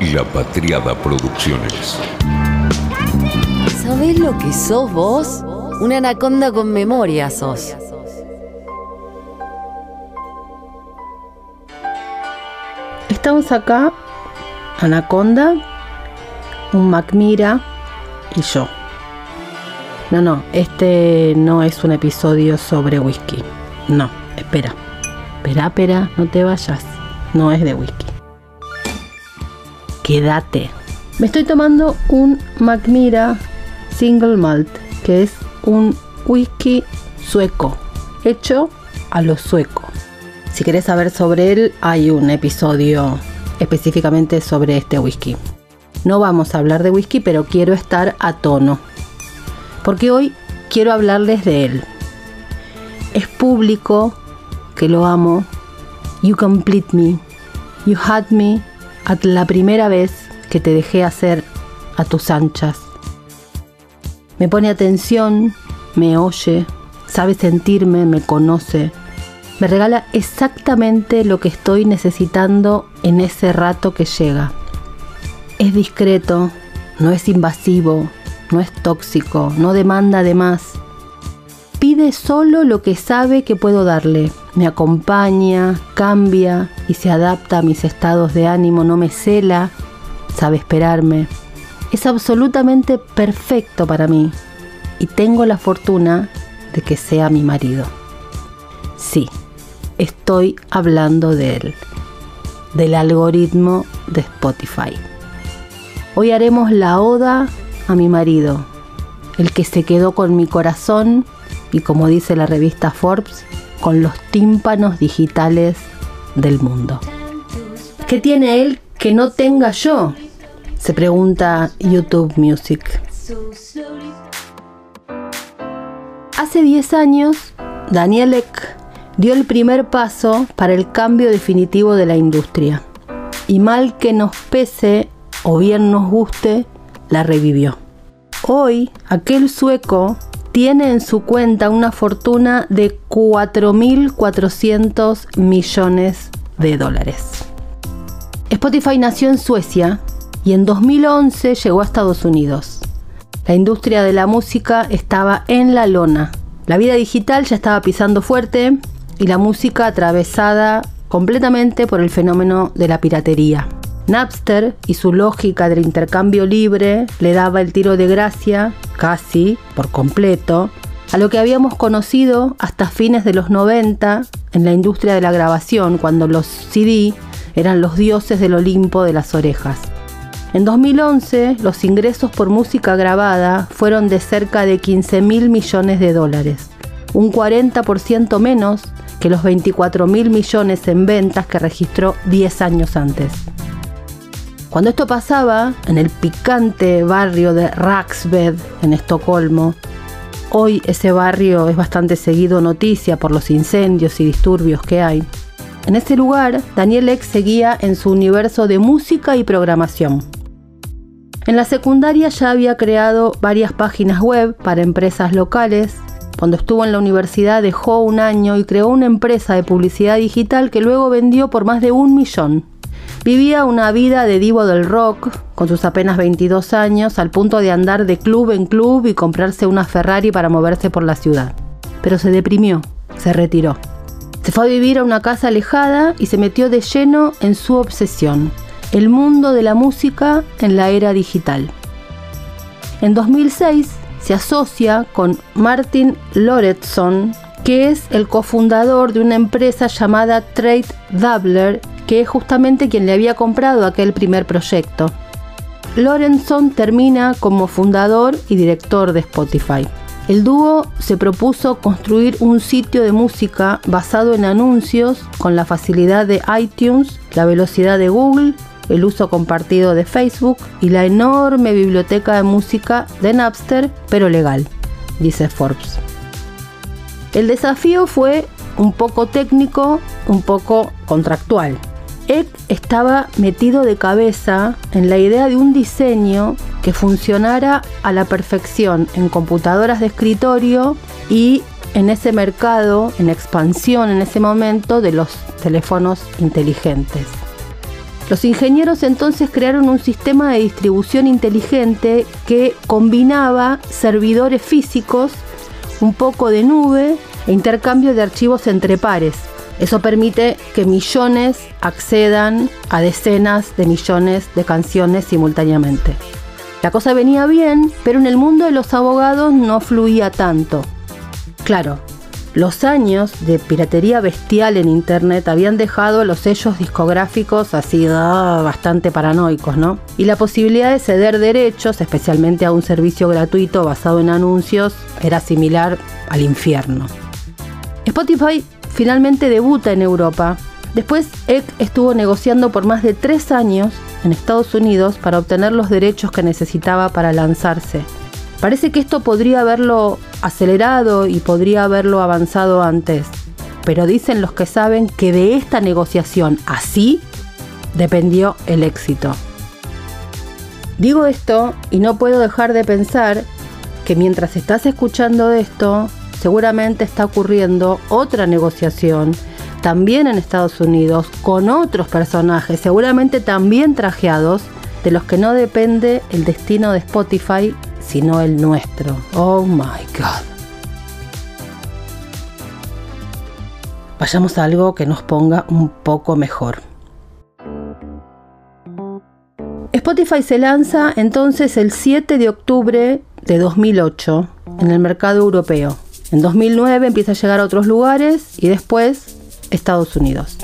La Patriada Producciones. ¿Sabés lo que sos vos? Una anaconda con memoria sos. Estamos acá, Anaconda, un Macmira y yo. No, no, este no es un episodio sobre whisky. No, espera. Espera, espera, no te vayas. No es de whisky. Quédate. Me estoy tomando un Macmira Single Malt, que es un whisky sueco, hecho a lo sueco. Si querés saber sobre él, hay un episodio específicamente sobre este whisky. No vamos a hablar de whisky, pero quiero estar a tono. Porque hoy quiero hablarles de él. Es público que lo amo. You complete me. You had me la primera vez que te dejé hacer a tus anchas. Me pone atención, me oye, sabe sentirme, me conoce. Me regala exactamente lo que estoy necesitando en ese rato que llega. Es discreto, no es invasivo, no es tóxico, no demanda de más. Pide solo lo que sabe que puedo darle. Me acompaña, cambia y se adapta a mis estados de ánimo, no me cela, sabe esperarme. Es absolutamente perfecto para mí y tengo la fortuna de que sea mi marido. Sí, estoy hablando de él, del algoritmo de Spotify. Hoy haremos la oda a mi marido, el que se quedó con mi corazón y como dice la revista Forbes, con los tímpanos digitales del mundo. ¿Qué tiene él que no tenga yo? Se pregunta YouTube Music. Hace 10 años, Daniel Ek dio el primer paso para el cambio definitivo de la industria. Y mal que nos pese o bien nos guste, la revivió. Hoy, aquel sueco tiene en su cuenta una fortuna de 4.400 millones de dólares. Spotify nació en Suecia y en 2011 llegó a Estados Unidos. La industria de la música estaba en la lona. La vida digital ya estaba pisando fuerte y la música atravesada completamente por el fenómeno de la piratería. Napster y su lógica del intercambio libre le daba el tiro de gracia, casi por completo, a lo que habíamos conocido hasta fines de los 90 en la industria de la grabación, cuando los CD eran los dioses del Olimpo de las orejas. En 2011, los ingresos por música grabada fueron de cerca de 15 mil millones de dólares, un 40% menos que los 24 mil millones en ventas que registró 10 años antes. Cuando esto pasaba, en el picante barrio de Raxbed, en Estocolmo, hoy ese barrio es bastante seguido noticia por los incendios y disturbios que hay. En ese lugar, Daniel X seguía en su universo de música y programación. En la secundaria ya había creado varias páginas web para empresas locales. Cuando estuvo en la universidad dejó un año y creó una empresa de publicidad digital que luego vendió por más de un millón. Vivía una vida de divo del rock, con sus apenas 22 años, al punto de andar de club en club y comprarse una Ferrari para moverse por la ciudad. Pero se deprimió, se retiró. Se fue a vivir a una casa alejada y se metió de lleno en su obsesión, el mundo de la música en la era digital. En 2006 se asocia con Martin Loretson, que es el cofundador de una empresa llamada Trade Doubler, que es justamente quien le había comprado aquel primer proyecto. Lorenson termina como fundador y director de Spotify. El dúo se propuso construir un sitio de música basado en anuncios con la facilidad de iTunes, la velocidad de Google el uso compartido de Facebook y la enorme biblioteca de música de Napster, pero legal, dice Forbes. El desafío fue un poco técnico, un poco contractual. Eck estaba metido de cabeza en la idea de un diseño que funcionara a la perfección en computadoras de escritorio y en ese mercado, en expansión en ese momento, de los teléfonos inteligentes. Los ingenieros entonces crearon un sistema de distribución inteligente que combinaba servidores físicos, un poco de nube e intercambio de archivos entre pares. Eso permite que millones accedan a decenas de millones de canciones simultáneamente. La cosa venía bien, pero en el mundo de los abogados no fluía tanto. Claro, los años de piratería bestial en Internet habían dejado los sellos discográficos así ah, bastante paranoicos, ¿no? Y la posibilidad de ceder derechos, especialmente a un servicio gratuito basado en anuncios, era similar al infierno. Spotify finalmente debuta en Europa. Después, Eck estuvo negociando por más de tres años en Estados Unidos para obtener los derechos que necesitaba para lanzarse. Parece que esto podría haberlo acelerado y podría haberlo avanzado antes, pero dicen los que saben que de esta negociación así dependió el éxito. Digo esto y no puedo dejar de pensar que mientras estás escuchando esto, seguramente está ocurriendo otra negociación, también en Estados Unidos, con otros personajes, seguramente también trajeados, de los que no depende el destino de Spotify, sino el nuestro. Oh my God. Vayamos a algo que nos ponga un poco mejor. Spotify se lanza entonces el 7 de octubre de 2008 en el mercado europeo. En 2009 empieza a llegar a otros lugares y después Estados Unidos.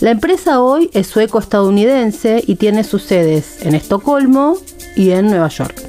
La empresa hoy es sueco-estadounidense y tiene sus sedes en Estocolmo y en Nueva York.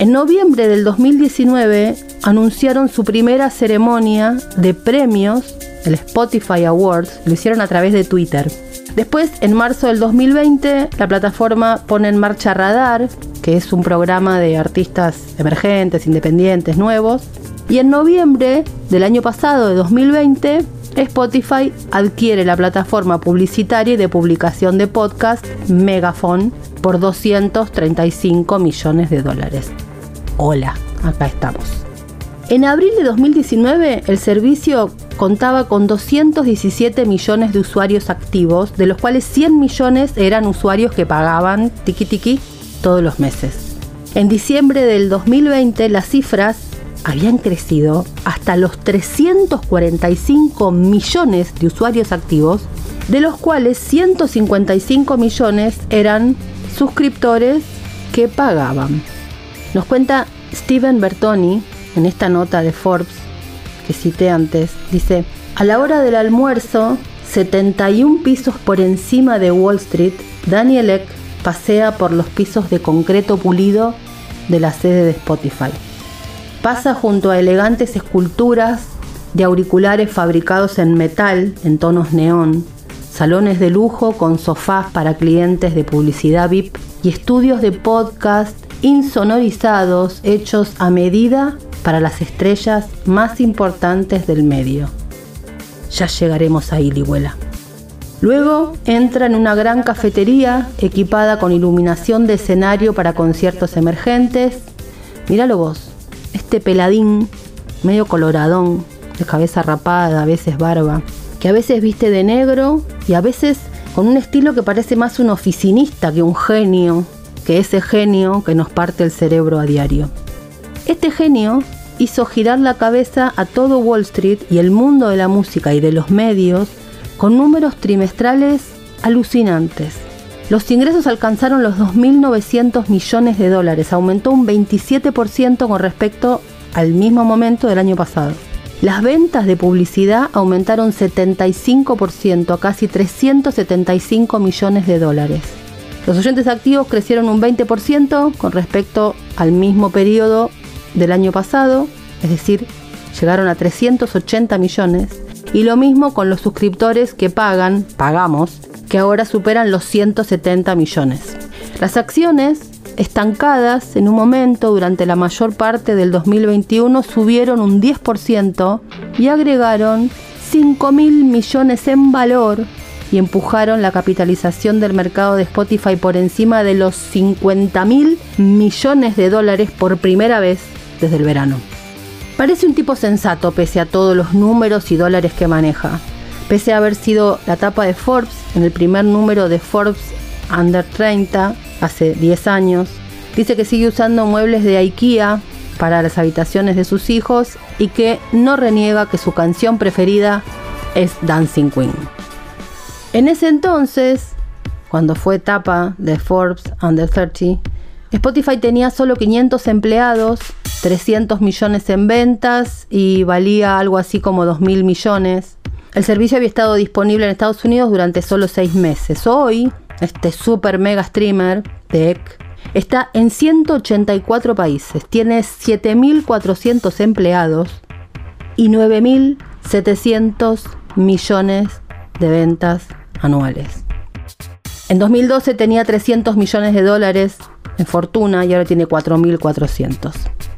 En noviembre del 2019 anunciaron su primera ceremonia de premios, el Spotify Awards, lo hicieron a través de Twitter. Después, en marzo del 2020, la plataforma pone en marcha Radar, que es un programa de artistas emergentes, independientes, nuevos, y en noviembre del año pasado, de 2020, Spotify adquiere la plataforma publicitaria y de publicación de podcast Megaphone por 235 millones de dólares. Hola, acá estamos. En abril de 2019, el servicio contaba con 217 millones de usuarios activos, de los cuales 100 millones eran usuarios que pagaban tiki tiki todos los meses. En diciembre del 2020, las cifras habían crecido hasta los 345 millones de usuarios activos, de los cuales 155 millones eran suscriptores que pagaban. Nos cuenta Steven Bertoni en esta nota de Forbes que cité antes, dice, a la hora del almuerzo, 71 pisos por encima de Wall Street, Daniel Eck pasea por los pisos de concreto pulido de la sede de Spotify. Pasa junto a elegantes esculturas de auriculares fabricados en metal en tonos neón, salones de lujo con sofás para clientes de publicidad VIP y estudios de podcast insonorizados hechos a medida para las estrellas más importantes del medio. Ya llegaremos a Ilihuela. Luego entra en una gran cafetería equipada con iluminación de escenario para conciertos emergentes. Míralo vos, este peladín medio coloradón, de cabeza rapada, a veces barba, que a veces viste de negro y a veces con un estilo que parece más un oficinista que un genio, que ese genio que nos parte el cerebro a diario. Este genio hizo girar la cabeza a todo Wall Street y el mundo de la música y de los medios con números trimestrales alucinantes. Los ingresos alcanzaron los 2.900 millones de dólares, aumentó un 27% con respecto al mismo momento del año pasado. Las ventas de publicidad aumentaron 75% a casi 375 millones de dólares. Los oyentes activos crecieron un 20% con respecto al mismo periodo del año pasado, es decir, llegaron a 380 millones. Y lo mismo con los suscriptores que pagan, pagamos, que ahora superan los 170 millones. Las acciones estancadas en un momento durante la mayor parte del 2021 subieron un 10% y agregaron 5 mil millones en valor y empujaron la capitalización del mercado de Spotify por encima de los 50 mil millones de dólares por primera vez desde el verano. Parece un tipo sensato pese a todos los números y dólares que maneja. Pese a haber sido la tapa de Forbes en el primer número de Forbes under 30 hace 10 años. Dice que sigue usando muebles de IKEA para las habitaciones de sus hijos y que no reniega que su canción preferida es Dancing Queen. En ese entonces, cuando fue etapa de Forbes Under 30, Spotify tenía solo 500 empleados, 300 millones en ventas y valía algo así como 2 mil millones. El servicio había estado disponible en Estados Unidos durante solo 6 meses. Hoy, este super mega streamer, Tech, está en 184 países, tiene 7.400 empleados y 9.700 millones de ventas anuales. En 2012 tenía 300 millones de dólares en fortuna y ahora tiene 4.400.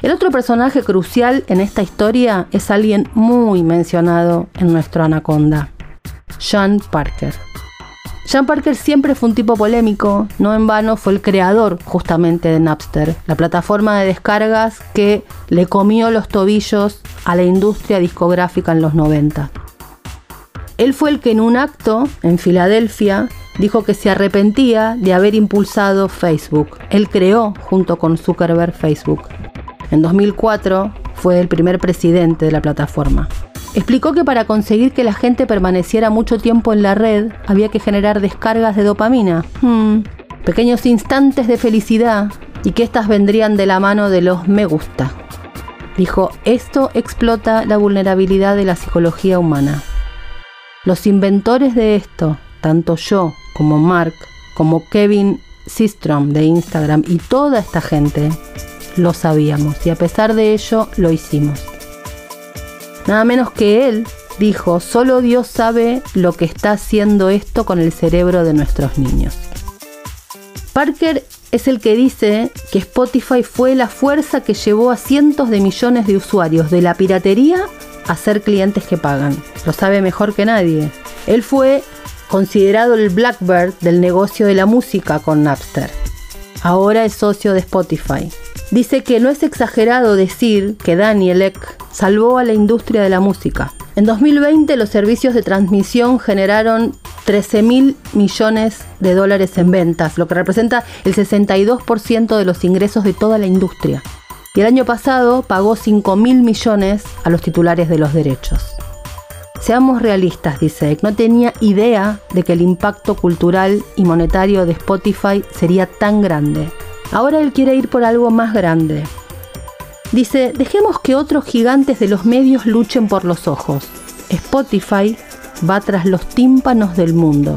El otro personaje crucial en esta historia es alguien muy mencionado en nuestro Anaconda, Sean Parker. Sean Parker siempre fue un tipo polémico, no en vano fue el creador justamente de Napster, la plataforma de descargas que le comió los tobillos a la industria discográfica en los 90. Él fue el que en un acto en Filadelfia dijo que se arrepentía de haber impulsado Facebook. Él creó junto con Zuckerberg Facebook. En 2004 fue el primer presidente de la plataforma. Explicó que para conseguir que la gente permaneciera mucho tiempo en la red había que generar descargas de dopamina, hmm, pequeños instantes de felicidad y que éstas vendrían de la mano de los me gusta. Dijo, esto explota la vulnerabilidad de la psicología humana. Los inventores de esto, tanto yo como Mark, como Kevin Systrom de Instagram y toda esta gente, lo sabíamos y a pesar de ello lo hicimos. Nada menos que él dijo, solo Dios sabe lo que está haciendo esto con el cerebro de nuestros niños. Parker es el que dice que Spotify fue la fuerza que llevó a cientos de millones de usuarios de la piratería a ser clientes que pagan. Lo sabe mejor que nadie. Él fue considerado el Blackbird del negocio de la música con Napster. Ahora es socio de Spotify dice que no es exagerado decir que Daniel Ek salvó a la industria de la música. En 2020 los servicios de transmisión generaron 13 mil millones de dólares en ventas, lo que representa el 62% de los ingresos de toda la industria. Y el año pasado pagó 5 mil millones a los titulares de los derechos. Seamos realistas, dice Ek, no tenía idea de que el impacto cultural y monetario de Spotify sería tan grande. Ahora él quiere ir por algo más grande. Dice, dejemos que otros gigantes de los medios luchen por los ojos. Spotify va tras los tímpanos del mundo.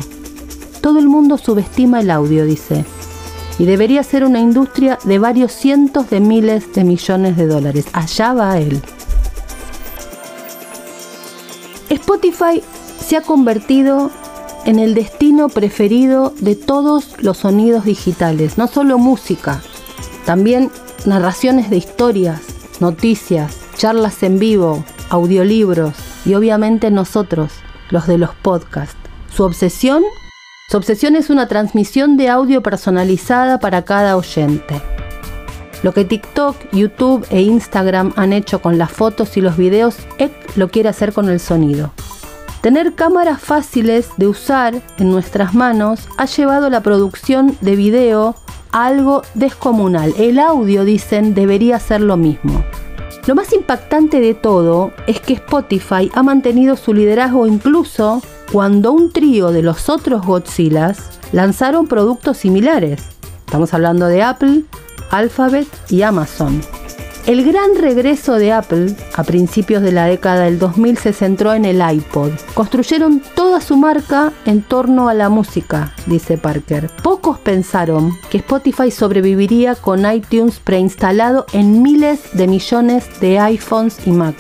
Todo el mundo subestima el audio, dice. Y debería ser una industria de varios cientos de miles de millones de dólares. Allá va él. Spotify se ha convertido en el destino preferido de todos los sonidos digitales, no solo música, también narraciones de historias, noticias, charlas en vivo, audiolibros y obviamente nosotros, los de los podcasts. Su obsesión, su obsesión es una transmisión de audio personalizada para cada oyente. Lo que TikTok, YouTube e Instagram han hecho con las fotos y los videos, Ek lo quiere hacer con el sonido. Tener cámaras fáciles de usar en nuestras manos ha llevado la producción de video a algo descomunal. El audio, dicen, debería ser lo mismo. Lo más impactante de todo es que Spotify ha mantenido su liderazgo incluso cuando un trío de los otros Godzillas lanzaron productos similares. Estamos hablando de Apple, Alphabet y Amazon. El gran regreso de Apple a principios de la década del 2000 se centró en el iPod. Construyeron toda su marca en torno a la música, dice Parker. Pocos pensaron que Spotify sobreviviría con iTunes preinstalado en miles de millones de iPhones y Mac.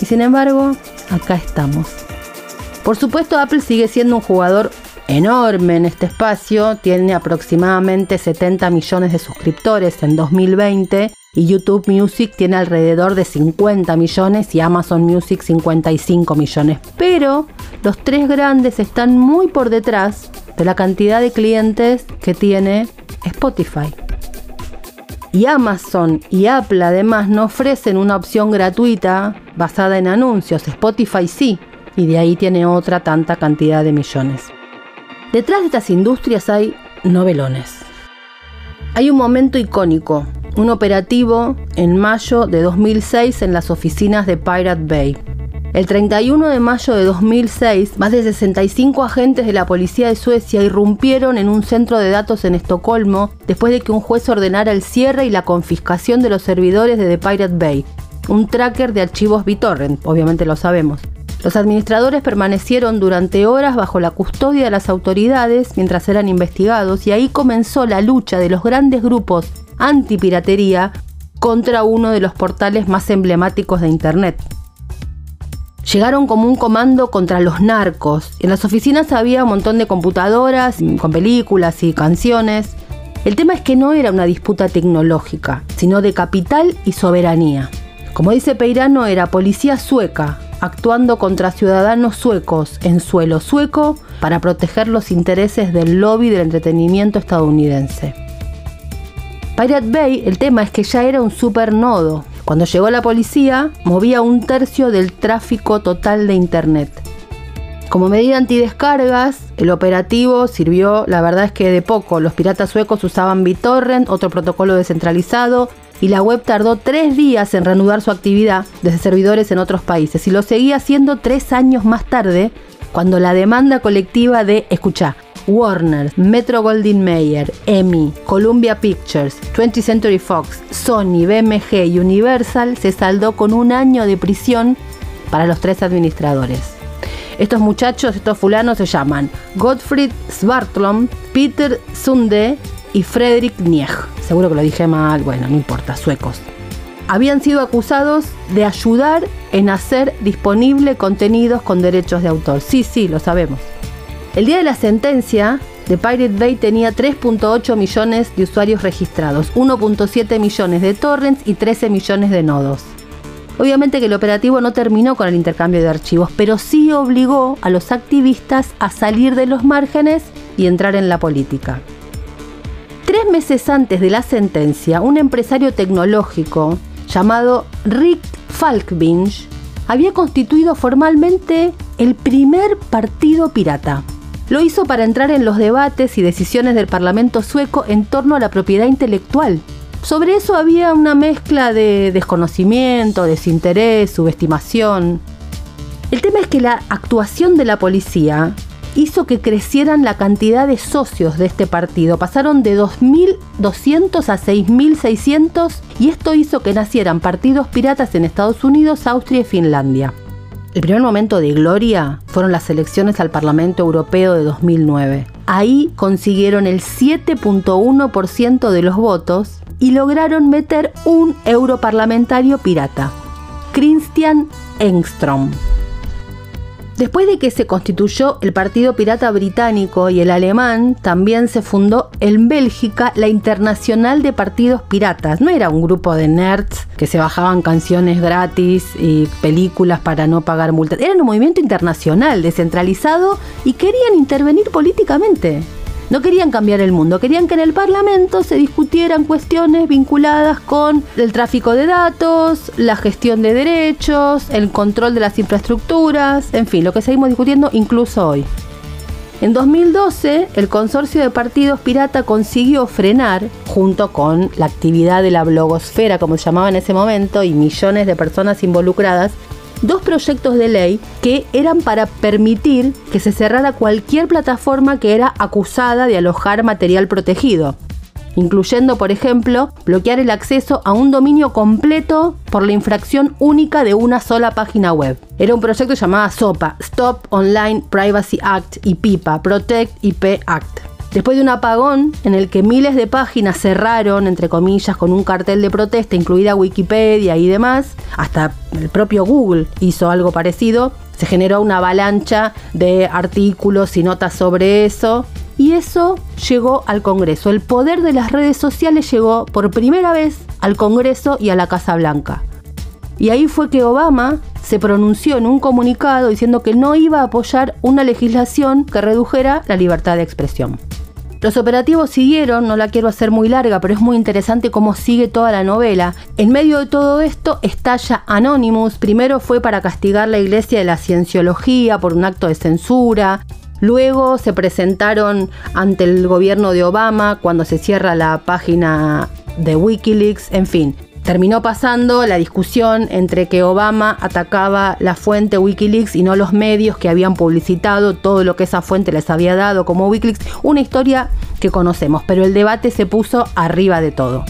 Y sin embargo, acá estamos. Por supuesto, Apple sigue siendo un jugador enorme en este espacio, tiene aproximadamente 70 millones de suscriptores en 2020 y YouTube Music tiene alrededor de 50 millones y Amazon Music 55 millones. Pero los tres grandes están muy por detrás de la cantidad de clientes que tiene Spotify. Y Amazon y Apple además no ofrecen una opción gratuita basada en anuncios. Spotify sí, y de ahí tiene otra tanta cantidad de millones. Detrás de estas industrias hay novelones. Hay un momento icónico, un operativo en mayo de 2006 en las oficinas de Pirate Bay. El 31 de mayo de 2006, más de 65 agentes de la policía de Suecia irrumpieron en un centro de datos en Estocolmo después de que un juez ordenara el cierre y la confiscación de los servidores de The Pirate Bay, un tracker de archivos BitTorrent, obviamente lo sabemos. Los administradores permanecieron durante horas bajo la custodia de las autoridades mientras eran investigados y ahí comenzó la lucha de los grandes grupos antipiratería contra uno de los portales más emblemáticos de Internet. Llegaron como un comando contra los narcos. En las oficinas había un montón de computadoras con películas y canciones. El tema es que no era una disputa tecnológica, sino de capital y soberanía. Como dice Peirano, era policía sueca, actuando contra ciudadanos suecos en suelo sueco para proteger los intereses del lobby del entretenimiento estadounidense. Pirate Bay, el tema es que ya era un supernodo, cuando llegó la policía, movía un tercio del tráfico total de Internet. Como medida antidescargas, el operativo sirvió, la verdad es que de poco. Los piratas suecos usaban BitTorrent, otro protocolo descentralizado, y la web tardó tres días en reanudar su actividad desde servidores en otros países. Y lo seguía haciendo tres años más tarde, cuando la demanda colectiva de, escucha, Warner, Metro Goldwyn Mayer, EMI, Columbia Pictures, 20th Century Fox, Sony, BMG y Universal se saldó con un año de prisión para los tres administradores. Estos muchachos, estos fulanos se llaman Gottfried Svartlom, Peter Sunde y Fredrik Nieg. Seguro que lo dije mal, bueno, no importa, suecos. Habían sido acusados de ayudar en hacer disponible contenidos con derechos de autor. Sí, sí, lo sabemos. El día de la sentencia, The Pirate Bay tenía 3.8 millones de usuarios registrados, 1.7 millones de torrents y 13 millones de nodos. Obviamente que el operativo no terminó con el intercambio de archivos, pero sí obligó a los activistas a salir de los márgenes y entrar en la política. Tres meses antes de la sentencia, un empresario tecnológico llamado Rick Falkbinge había constituido formalmente el primer partido pirata. Lo hizo para entrar en los debates y decisiones del Parlamento sueco en torno a la propiedad intelectual. Sobre eso había una mezcla de desconocimiento, desinterés, subestimación. El tema es que la actuación de la policía hizo que crecieran la cantidad de socios de este partido. Pasaron de 2.200 a 6.600 y esto hizo que nacieran partidos piratas en Estados Unidos, Austria y Finlandia. El primer momento de gloria fueron las elecciones al Parlamento Europeo de 2009. Ahí consiguieron el 7.1% de los votos y lograron meter un europarlamentario pirata, Christian Engstrom. Después de que se constituyó el Partido Pirata Británico y el alemán, también se fundó en Bélgica la Internacional de Partidos Piratas. No era un grupo de nerds que se bajaban canciones gratis y películas para no pagar multas. Era un movimiento internacional, descentralizado y querían intervenir políticamente. No querían cambiar el mundo, querían que en el Parlamento se discutieran cuestiones vinculadas con el tráfico de datos, la gestión de derechos, el control de las infraestructuras, en fin, lo que seguimos discutiendo incluso hoy. En 2012, el consorcio de partidos pirata consiguió frenar, junto con la actividad de la blogosfera, como se llamaba en ese momento, y millones de personas involucradas, dos proyectos de ley que eran para permitir que se cerrara cualquier plataforma que era acusada de alojar material protegido incluyendo, por ejemplo, bloquear el acceso a un dominio completo por la infracción única de una sola página web. Era un proyecto llamado SOPA, Stop Online Privacy Act, y PIPA, Protect IP Act. Después de un apagón en el que miles de páginas cerraron, entre comillas, con un cartel de protesta, incluida Wikipedia y demás, hasta el propio Google hizo algo parecido, se generó una avalancha de artículos y notas sobre eso. Y eso llegó al Congreso. El poder de las redes sociales llegó por primera vez al Congreso y a la Casa Blanca. Y ahí fue que Obama se pronunció en un comunicado diciendo que no iba a apoyar una legislación que redujera la libertad de expresión. Los operativos siguieron, no la quiero hacer muy larga, pero es muy interesante cómo sigue toda la novela. En medio de todo esto estalla Anonymous. Primero fue para castigar la iglesia de la cienciología por un acto de censura. Luego se presentaron ante el gobierno de Obama cuando se cierra la página de Wikileaks, en fin. Terminó pasando la discusión entre que Obama atacaba la fuente Wikileaks y no los medios que habían publicitado todo lo que esa fuente les había dado como Wikileaks. Una historia que conocemos, pero el debate se puso arriba de todo.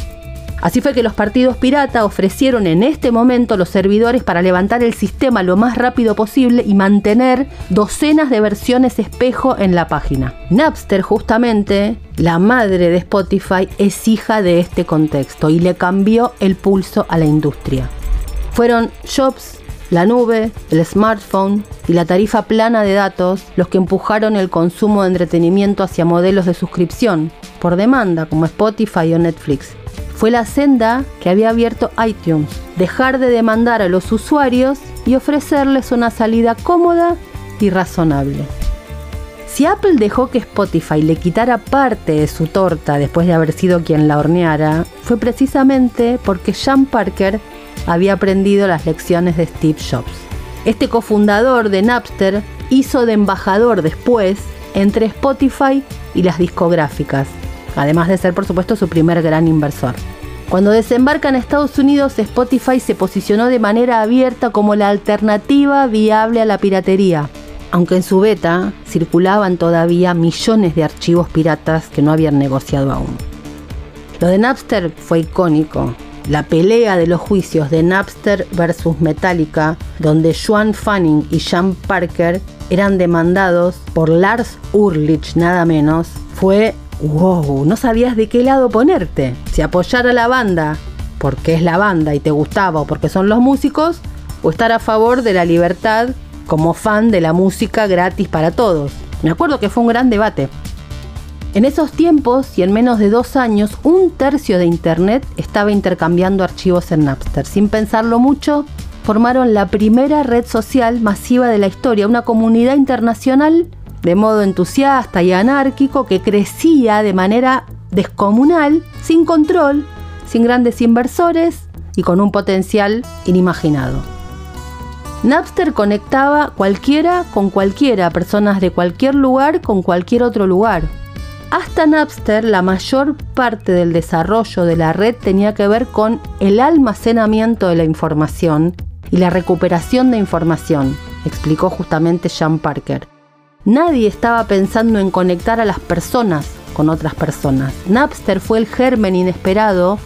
Así fue que los partidos pirata ofrecieron en este momento los servidores para levantar el sistema lo más rápido posible y mantener docenas de versiones espejo en la página. Napster justamente, la madre de Spotify, es hija de este contexto y le cambió el pulso a la industria. Fueron Jobs, la nube, el smartphone y la tarifa plana de datos los que empujaron el consumo de entretenimiento hacia modelos de suscripción por demanda como Spotify o Netflix fue la senda que había abierto iTunes, dejar de demandar a los usuarios y ofrecerles una salida cómoda y razonable. Si Apple dejó que Spotify le quitara parte de su torta después de haber sido quien la horneara, fue precisamente porque Sean Parker había aprendido las lecciones de Steve Jobs. Este cofundador de Napster hizo de embajador después entre Spotify y las discográficas, además de ser por supuesto su primer gran inversor. Cuando desembarca en Estados Unidos, Spotify se posicionó de manera abierta como la alternativa viable a la piratería, aunque en su beta circulaban todavía millones de archivos piratas que no habían negociado aún. Lo de Napster fue icónico. La pelea de los juicios de Napster versus Metallica, donde Joan Fanning y Sean Parker eran demandados por Lars Ulrich nada menos, fue wow, no sabías de qué lado ponerte. Si apoyar a la banda porque es la banda y te gustaba o porque son los músicos, o estar a favor de la libertad como fan de la música gratis para todos. Me acuerdo que fue un gran debate. En esos tiempos y en menos de dos años, un tercio de Internet estaba intercambiando archivos en Napster. Sin pensarlo mucho, formaron la primera red social masiva de la historia, una comunidad internacional de modo entusiasta y anárquico que crecía de manera descomunal, sin control, sin grandes inversores y con un potencial inimaginado. Napster conectaba cualquiera con cualquiera, personas de cualquier lugar con cualquier otro lugar. Hasta Napster la mayor parte del desarrollo de la red tenía que ver con el almacenamiento de la información y la recuperación de información, explicó justamente Sean Parker. Nadie estaba pensando en conectar a las personas con otras personas. Napster fue el germen inesperado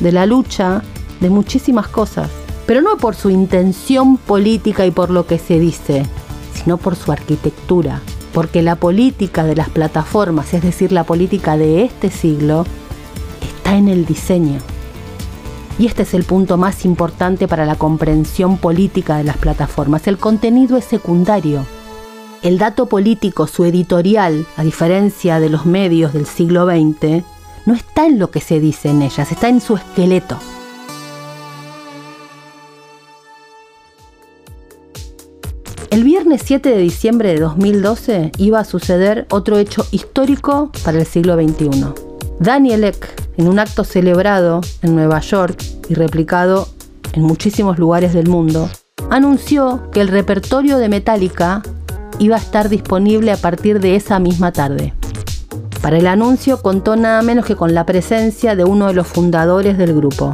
de la lucha de muchísimas cosas, pero no por su intención política y por lo que se dice, sino por su arquitectura, porque la política de las plataformas, es decir, la política de este siglo, está en el diseño. Y este es el punto más importante para la comprensión política de las plataformas. El contenido es secundario el dato político, su editorial, a diferencia de los medios del siglo XX, no está en lo que se dice en ellas, está en su esqueleto. El viernes 7 de diciembre de 2012 iba a suceder otro hecho histórico para el siglo XXI. Daniel Ek, en un acto celebrado en Nueva York y replicado en muchísimos lugares del mundo, anunció que el repertorio de Metallica iba a estar disponible a partir de esa misma tarde. Para el anuncio contó nada menos que con la presencia de uno de los fundadores del grupo,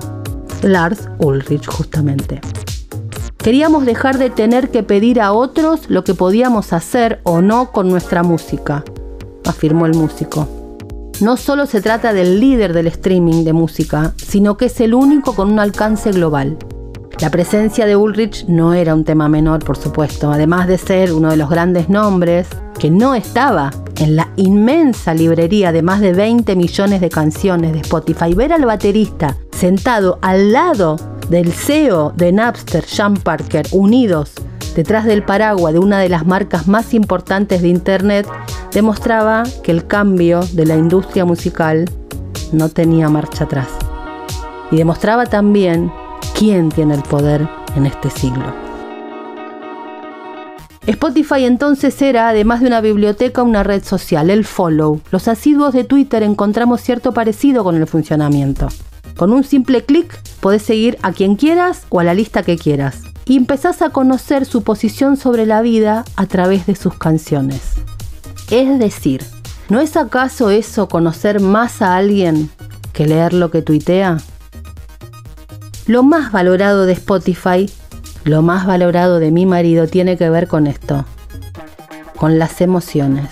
Lars Ulrich justamente. Queríamos dejar de tener que pedir a otros lo que podíamos hacer o no con nuestra música, afirmó el músico. No solo se trata del líder del streaming de música, sino que es el único con un alcance global. La presencia de Ulrich no era un tema menor, por supuesto, además de ser uno de los grandes nombres que no estaba en la inmensa librería de más de 20 millones de canciones de Spotify. Ver al baterista sentado al lado del CEO de Napster, Sean Parker, unidos detrás del paraguas de una de las marcas más importantes de Internet, demostraba que el cambio de la industria musical no tenía marcha atrás. Y demostraba también quién tiene el poder en este siglo. Spotify entonces era, además de una biblioteca, una red social, el follow. Los asiduos de Twitter encontramos cierto parecido con el funcionamiento. Con un simple clic podés seguir a quien quieras o a la lista que quieras. Y empezás a conocer su posición sobre la vida a través de sus canciones. Es decir, ¿no es acaso eso conocer más a alguien que leer lo que tuitea? Lo más valorado de Spotify, lo más valorado de mi marido tiene que ver con esto, con las emociones,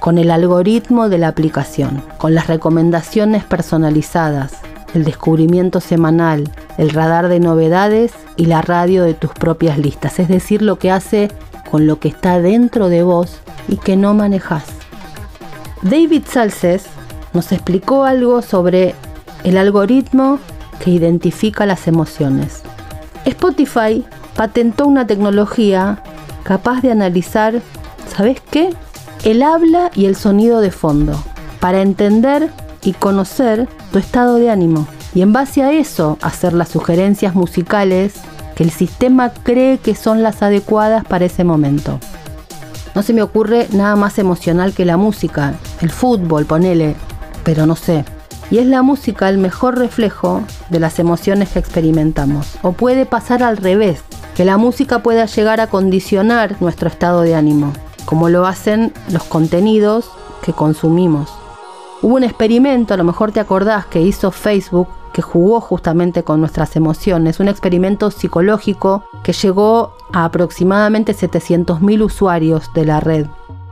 con el algoritmo de la aplicación, con las recomendaciones personalizadas, el descubrimiento semanal, el radar de novedades y la radio de tus propias listas, es decir, lo que hace con lo que está dentro de vos y que no manejas. David Salces nos explicó algo sobre el algoritmo que identifica las emociones. Spotify patentó una tecnología capaz de analizar, ¿sabes qué? El habla y el sonido de fondo, para entender y conocer tu estado de ánimo. Y en base a eso, hacer las sugerencias musicales que el sistema cree que son las adecuadas para ese momento. No se me ocurre nada más emocional que la música, el fútbol, ponele, pero no sé. Y es la música el mejor reflejo de las emociones que experimentamos. O puede pasar al revés, que la música pueda llegar a condicionar nuestro estado de ánimo, como lo hacen los contenidos que consumimos. Hubo un experimento, a lo mejor te acordás, que hizo Facebook que jugó justamente con nuestras emociones, un experimento psicológico que llegó a aproximadamente 700.000 usuarios de la red.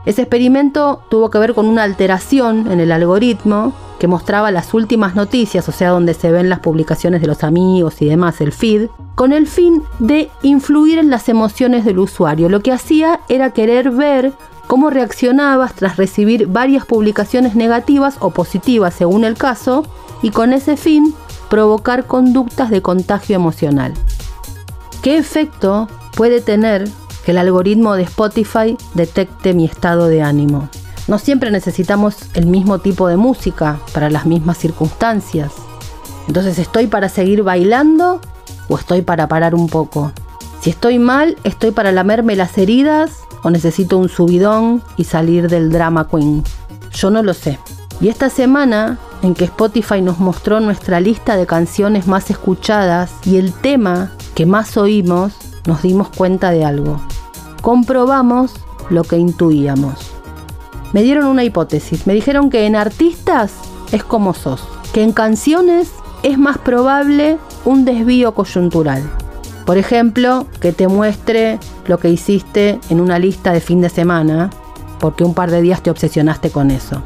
Ese experimento tuvo que ver con una alteración en el algoritmo que mostraba las últimas noticias, o sea, donde se ven las publicaciones de los amigos y demás, el feed, con el fin de influir en las emociones del usuario. Lo que hacía era querer ver cómo reaccionabas tras recibir varias publicaciones negativas o positivas según el caso, y con ese fin provocar conductas de contagio emocional. ¿Qué efecto puede tener que el algoritmo de Spotify detecte mi estado de ánimo? No siempre necesitamos el mismo tipo de música para las mismas circunstancias. Entonces, ¿estoy para seguir bailando o estoy para parar un poco? Si estoy mal, ¿estoy para lamerme las heridas o necesito un subidón y salir del drama queen? Yo no lo sé. Y esta semana en que Spotify nos mostró nuestra lista de canciones más escuchadas y el tema que más oímos, nos dimos cuenta de algo. Comprobamos lo que intuíamos. Me dieron una hipótesis. Me dijeron que en artistas es como sos, que en canciones es más probable un desvío coyuntural. Por ejemplo, que te muestre lo que hiciste en una lista de fin de semana, porque un par de días te obsesionaste con eso.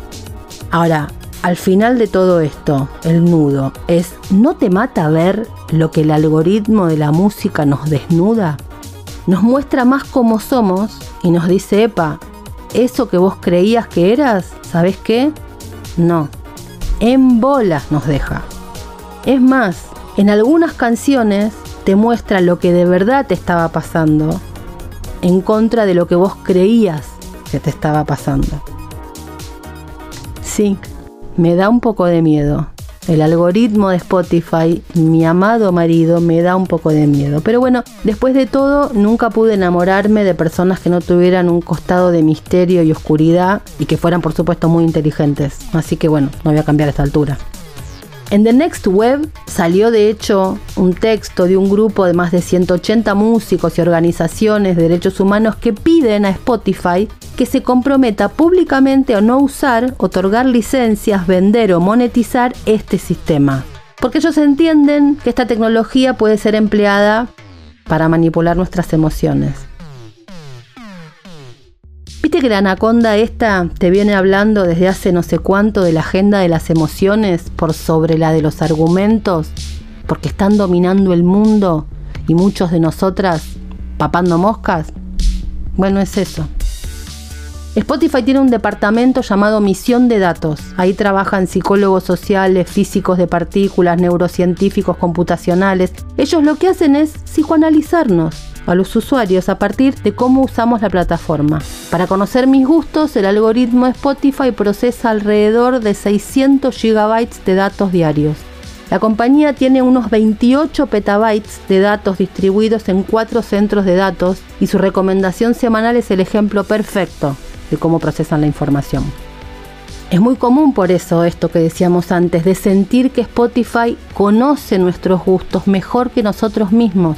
Ahora, al final de todo esto, el nudo es, ¿no te mata ver lo que el algoritmo de la música nos desnuda? Nos muestra más cómo somos y nos dice, epa, eso que vos creías que eras, ¿sabes qué? No, en bolas nos deja. Es más, en algunas canciones te muestra lo que de verdad te estaba pasando en contra de lo que vos creías que te estaba pasando. Sí, me da un poco de miedo. El algoritmo de Spotify, mi amado marido, me da un poco de miedo. Pero bueno, después de todo, nunca pude enamorarme de personas que no tuvieran un costado de misterio y oscuridad y que fueran, por supuesto, muy inteligentes. Así que bueno, no voy a cambiar a esta altura. En The Next Web salió de hecho un texto de un grupo de más de 180 músicos y organizaciones de derechos humanos que piden a Spotify que se comprometa públicamente a no usar, otorgar licencias, vender o monetizar este sistema. Porque ellos entienden que esta tecnología puede ser empleada para manipular nuestras emociones. ¿Viste que la anaconda esta te viene hablando desde hace no sé cuánto de la agenda de las emociones por sobre la de los argumentos? Porque están dominando el mundo y muchos de nosotras papando moscas. Bueno, es eso. Spotify tiene un departamento llamado Misión de Datos. Ahí trabajan psicólogos sociales, físicos de partículas, neurocientíficos computacionales. Ellos lo que hacen es psicoanalizarnos a los usuarios a partir de cómo usamos la plataforma. Para conocer mis gustos, el algoritmo Spotify procesa alrededor de 600 gigabytes de datos diarios. La compañía tiene unos 28 petabytes de datos distribuidos en cuatro centros de datos y su recomendación semanal es el ejemplo perfecto de cómo procesan la información. Es muy común por eso esto que decíamos antes, de sentir que Spotify conoce nuestros gustos mejor que nosotros mismos.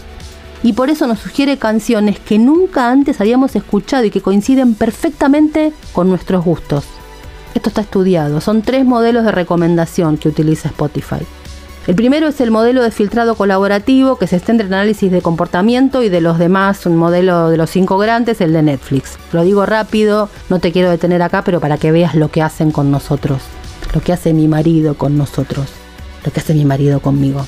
Y por eso nos sugiere canciones que nunca antes habíamos escuchado y que coinciden perfectamente con nuestros gustos. Esto está estudiado, son tres modelos de recomendación que utiliza Spotify. El primero es el modelo de filtrado colaborativo que se centra en análisis de comportamiento y de los demás, un modelo de los cinco grandes, el de Netflix. Lo digo rápido, no te quiero detener acá, pero para que veas lo que hacen con nosotros, lo que hace mi marido con nosotros, lo que hace mi marido conmigo.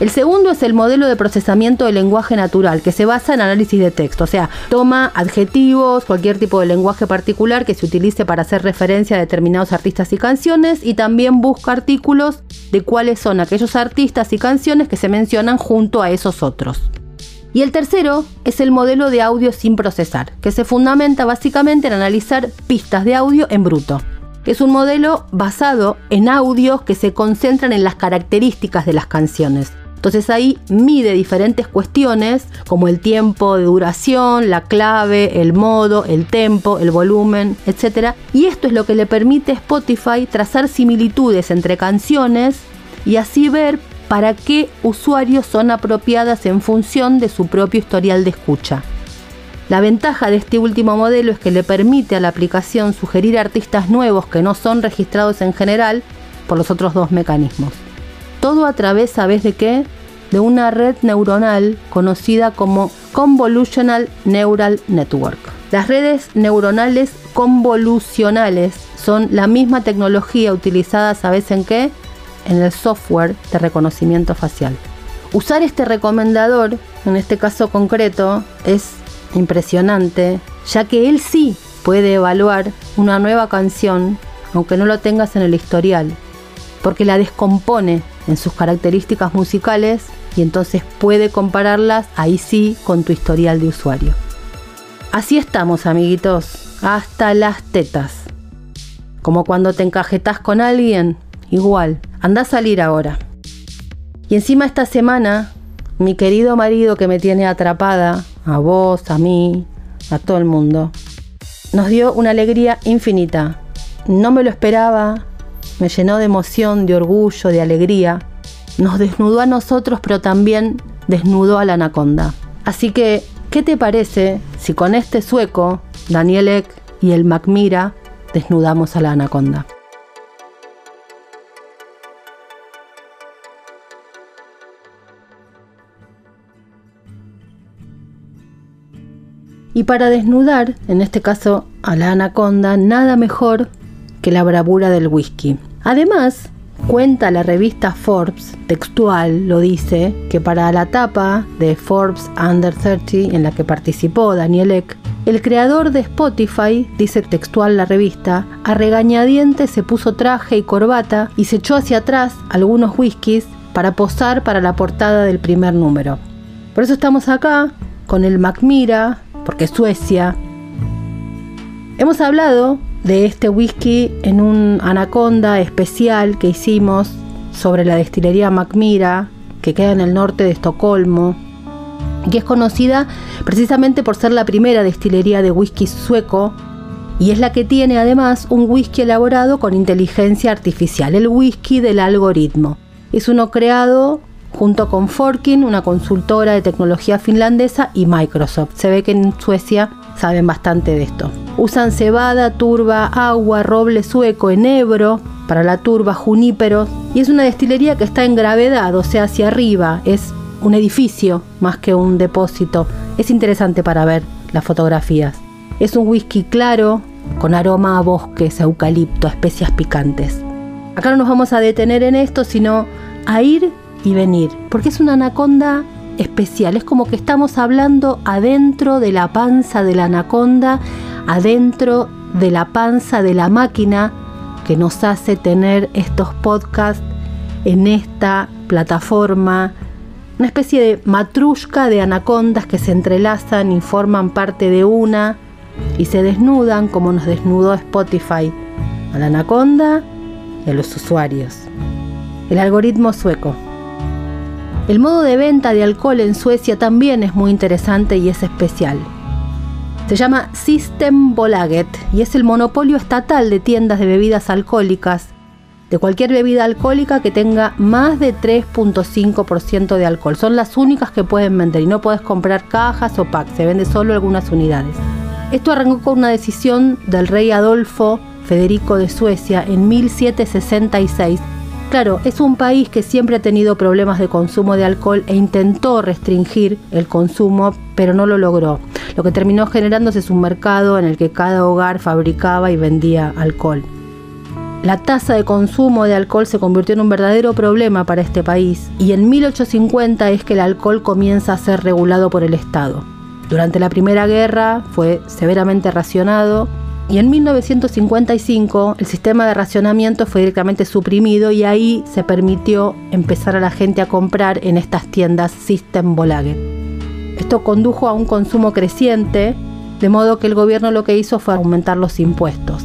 El segundo es el modelo de procesamiento del lenguaje natural, que se basa en análisis de texto, o sea, toma adjetivos, cualquier tipo de lenguaje particular que se utilice para hacer referencia a determinados artistas y canciones, y también busca artículos de cuáles son aquellos artistas y canciones que se mencionan junto a esos otros. Y el tercero es el modelo de audio sin procesar, que se fundamenta básicamente en analizar pistas de audio en bruto. Es un modelo basado en audios que se concentran en las características de las canciones. Entonces ahí mide diferentes cuestiones como el tiempo de duración, la clave, el modo, el tempo, el volumen, etc. Y esto es lo que le permite a Spotify trazar similitudes entre canciones y así ver para qué usuarios son apropiadas en función de su propio historial de escucha. La ventaja de este último modelo es que le permite a la aplicación sugerir artistas nuevos que no son registrados en general por los otros dos mecanismos. Todo a través, ¿sabes de qué? De una red neuronal conocida como Convolutional Neural Network. Las redes neuronales convolucionales son la misma tecnología utilizada, ¿sabes en qué? En el software de reconocimiento facial. Usar este recomendador, en este caso concreto, es impresionante, ya que él sí puede evaluar una nueva canción, aunque no lo tengas en el historial, porque la descompone en sus características musicales y entonces puede compararlas ahí sí con tu historial de usuario. Así estamos, amiguitos, hasta las tetas. Como cuando te encajetas con alguien, igual, anda a salir ahora. Y encima esta semana, mi querido marido que me tiene atrapada, a vos, a mí, a todo el mundo, nos dio una alegría infinita. No me lo esperaba, me llenó de emoción, de orgullo, de alegría. Nos desnudó a nosotros, pero también desnudó a la anaconda. Así que, ¿qué te parece si con este sueco, Daniel Ek y el Macmira, desnudamos a la anaconda? Y para desnudar, en este caso a la anaconda, nada mejor que la bravura del whisky. Además, cuenta la revista Forbes, textual lo dice, que para la tapa de Forbes Under 30 en la que participó Daniel Ek, el creador de Spotify, dice textual la revista, a regañadientes se puso traje y corbata y se echó hacia atrás algunos whiskies para posar para la portada del primer número. Por eso estamos acá con el Macmira, porque Suecia. Hemos hablado de este whisky en un anaconda especial que hicimos sobre la destilería Macmira, que queda en el norte de Estocolmo, y es conocida precisamente por ser la primera destilería de whisky sueco y es la que tiene además un whisky elaborado con inteligencia artificial, el whisky del algoritmo. Es uno creado junto con Forkin, una consultora de tecnología finlandesa, y Microsoft. Se ve que en Suecia saben bastante de esto. Usan cebada, turba, agua, roble sueco, enebro para la turba, juníperos. Y es una destilería que está en gravedad, o sea, hacia arriba. Es un edificio más que un depósito. Es interesante para ver las fotografías. Es un whisky claro, con aroma a bosques, eucalipto, especias picantes. Acá no nos vamos a detener en esto, sino a ir y venir, porque es una anaconda especial, es como que estamos hablando adentro de la panza de la anaconda, adentro de la panza de la máquina que nos hace tener estos podcasts en esta plataforma, una especie de matrushka de anacondas que se entrelazan y forman parte de una y se desnudan como nos desnudó Spotify a la anaconda y a los usuarios. El algoritmo sueco. El modo de venta de alcohol en Suecia también es muy interesante y es especial. Se llama System Bolaget y es el monopolio estatal de tiendas de bebidas alcohólicas de cualquier bebida alcohólica que tenga más de 3.5% de alcohol. Son las únicas que pueden vender y no puedes comprar cajas o packs, se vende solo algunas unidades. Esto arrancó con una decisión del rey Adolfo Federico de Suecia en 1766. Claro, es un país que siempre ha tenido problemas de consumo de alcohol e intentó restringir el consumo, pero no lo logró. Lo que terminó generándose es un mercado en el que cada hogar fabricaba y vendía alcohol. La tasa de consumo de alcohol se convirtió en un verdadero problema para este país y en 1850 es que el alcohol comienza a ser regulado por el Estado. Durante la Primera Guerra fue severamente racionado y en 1955 el sistema de racionamiento fue directamente suprimido y ahí se permitió empezar a la gente a comprar en estas tiendas System Bolagen. Esto condujo a un consumo creciente, de modo que el gobierno lo que hizo fue aumentar los impuestos.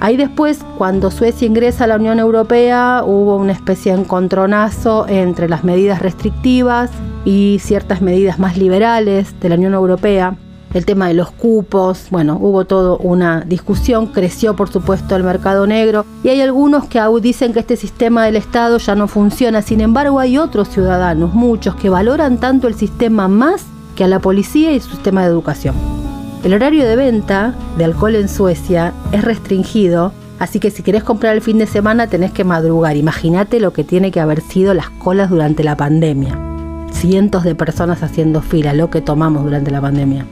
Ahí después, cuando Suecia ingresa a la Unión Europea, hubo una especie de encontronazo entre las medidas restrictivas y ciertas medidas más liberales de la Unión Europea. El tema de los cupos, bueno, hubo toda una discusión, creció por supuesto el mercado negro y hay algunos que aún dicen que este sistema del Estado ya no funciona, sin embargo hay otros ciudadanos, muchos, que valoran tanto el sistema más que a la policía y su sistema de educación. El horario de venta de alcohol en Suecia es restringido, así que si querés comprar el fin de semana tenés que madrugar. Imagínate lo que tiene que haber sido las colas durante la pandemia. Cientos de personas haciendo fila, lo que tomamos durante la pandemia.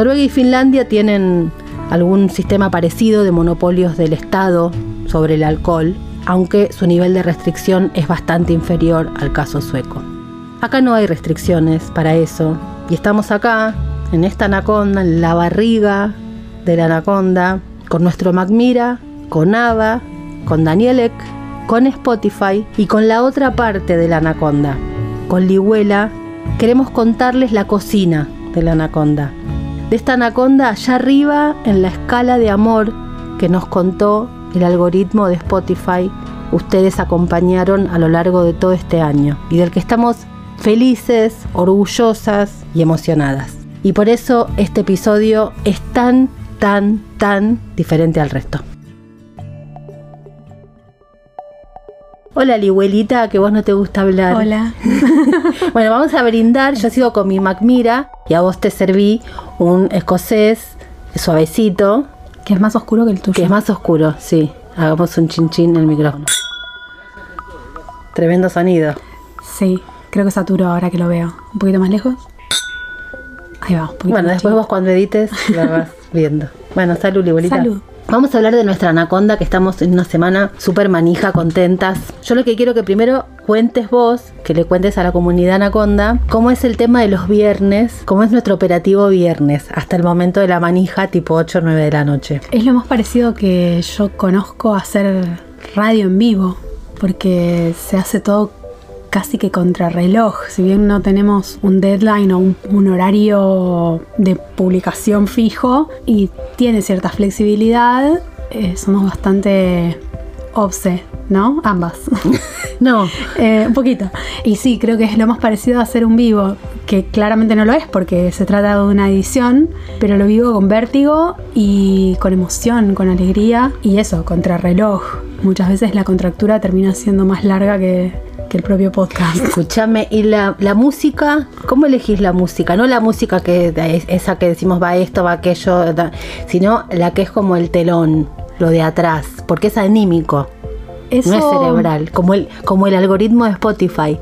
Noruega y Finlandia tienen algún sistema parecido de monopolios del Estado sobre el alcohol, aunque su nivel de restricción es bastante inferior al caso sueco. Acá no hay restricciones para eso, y estamos acá en esta anaconda, en la barriga de la anaconda, con nuestro Macmira, con Ava, con Danielek, con Spotify y con la otra parte de la anaconda, con Lihuela, queremos contarles la cocina de la anaconda. De esta anaconda allá arriba en la escala de amor que nos contó el algoritmo de Spotify, ustedes acompañaron a lo largo de todo este año y del que estamos felices, orgullosas y emocionadas. Y por eso este episodio es tan, tan, tan diferente al resto. Hola, Lihuelita, que vos no te gusta hablar. Hola. bueno, vamos a brindar. Yo sigo con mi Macmira y a vos te serví un escocés suavecito. Que es más oscuro que el tuyo. Que es más oscuro, sí. Hagamos un chinchín en el micrófono. Tremendo sonido. Sí, creo que saturo ahora que lo veo. Un poquito más lejos. Ahí va. Bueno, después vos cuando edites lo viendo. Bueno, salud, Libolita. Salud. Vamos a hablar de nuestra anaconda, que estamos en una semana súper manija, contentas. Yo lo que quiero que primero cuentes vos, que le cuentes a la comunidad anaconda, cómo es el tema de los viernes, cómo es nuestro operativo viernes, hasta el momento de la manija, tipo 8 o 9 de la noche. Es lo más parecido que yo conozco hacer radio en vivo, porque se hace todo casi que contrarreloj. Si bien no tenemos un deadline o un, un, horario de publicación fijo y tiene cierta flexibilidad, eh, somos bastante obse, ¿no? Ambas. no. eh, un poquito. Y sí, creo que es lo más parecido a hacer un vivo, que claramente no lo es porque se trata de una edición, pero lo vivo con vértigo y con emoción, con alegría y eso, contrarreloj. Muchas veces la contractura termina siendo más larga que, que el propio podcast. Escúchame, ¿y la, la, música? ¿Cómo elegís la música? No la música que es esa que decimos va esto, va aquello, da, sino la que es como el telón, lo de atrás, porque es anímico. Eso, no es cerebral, como el, como el algoritmo de Spotify.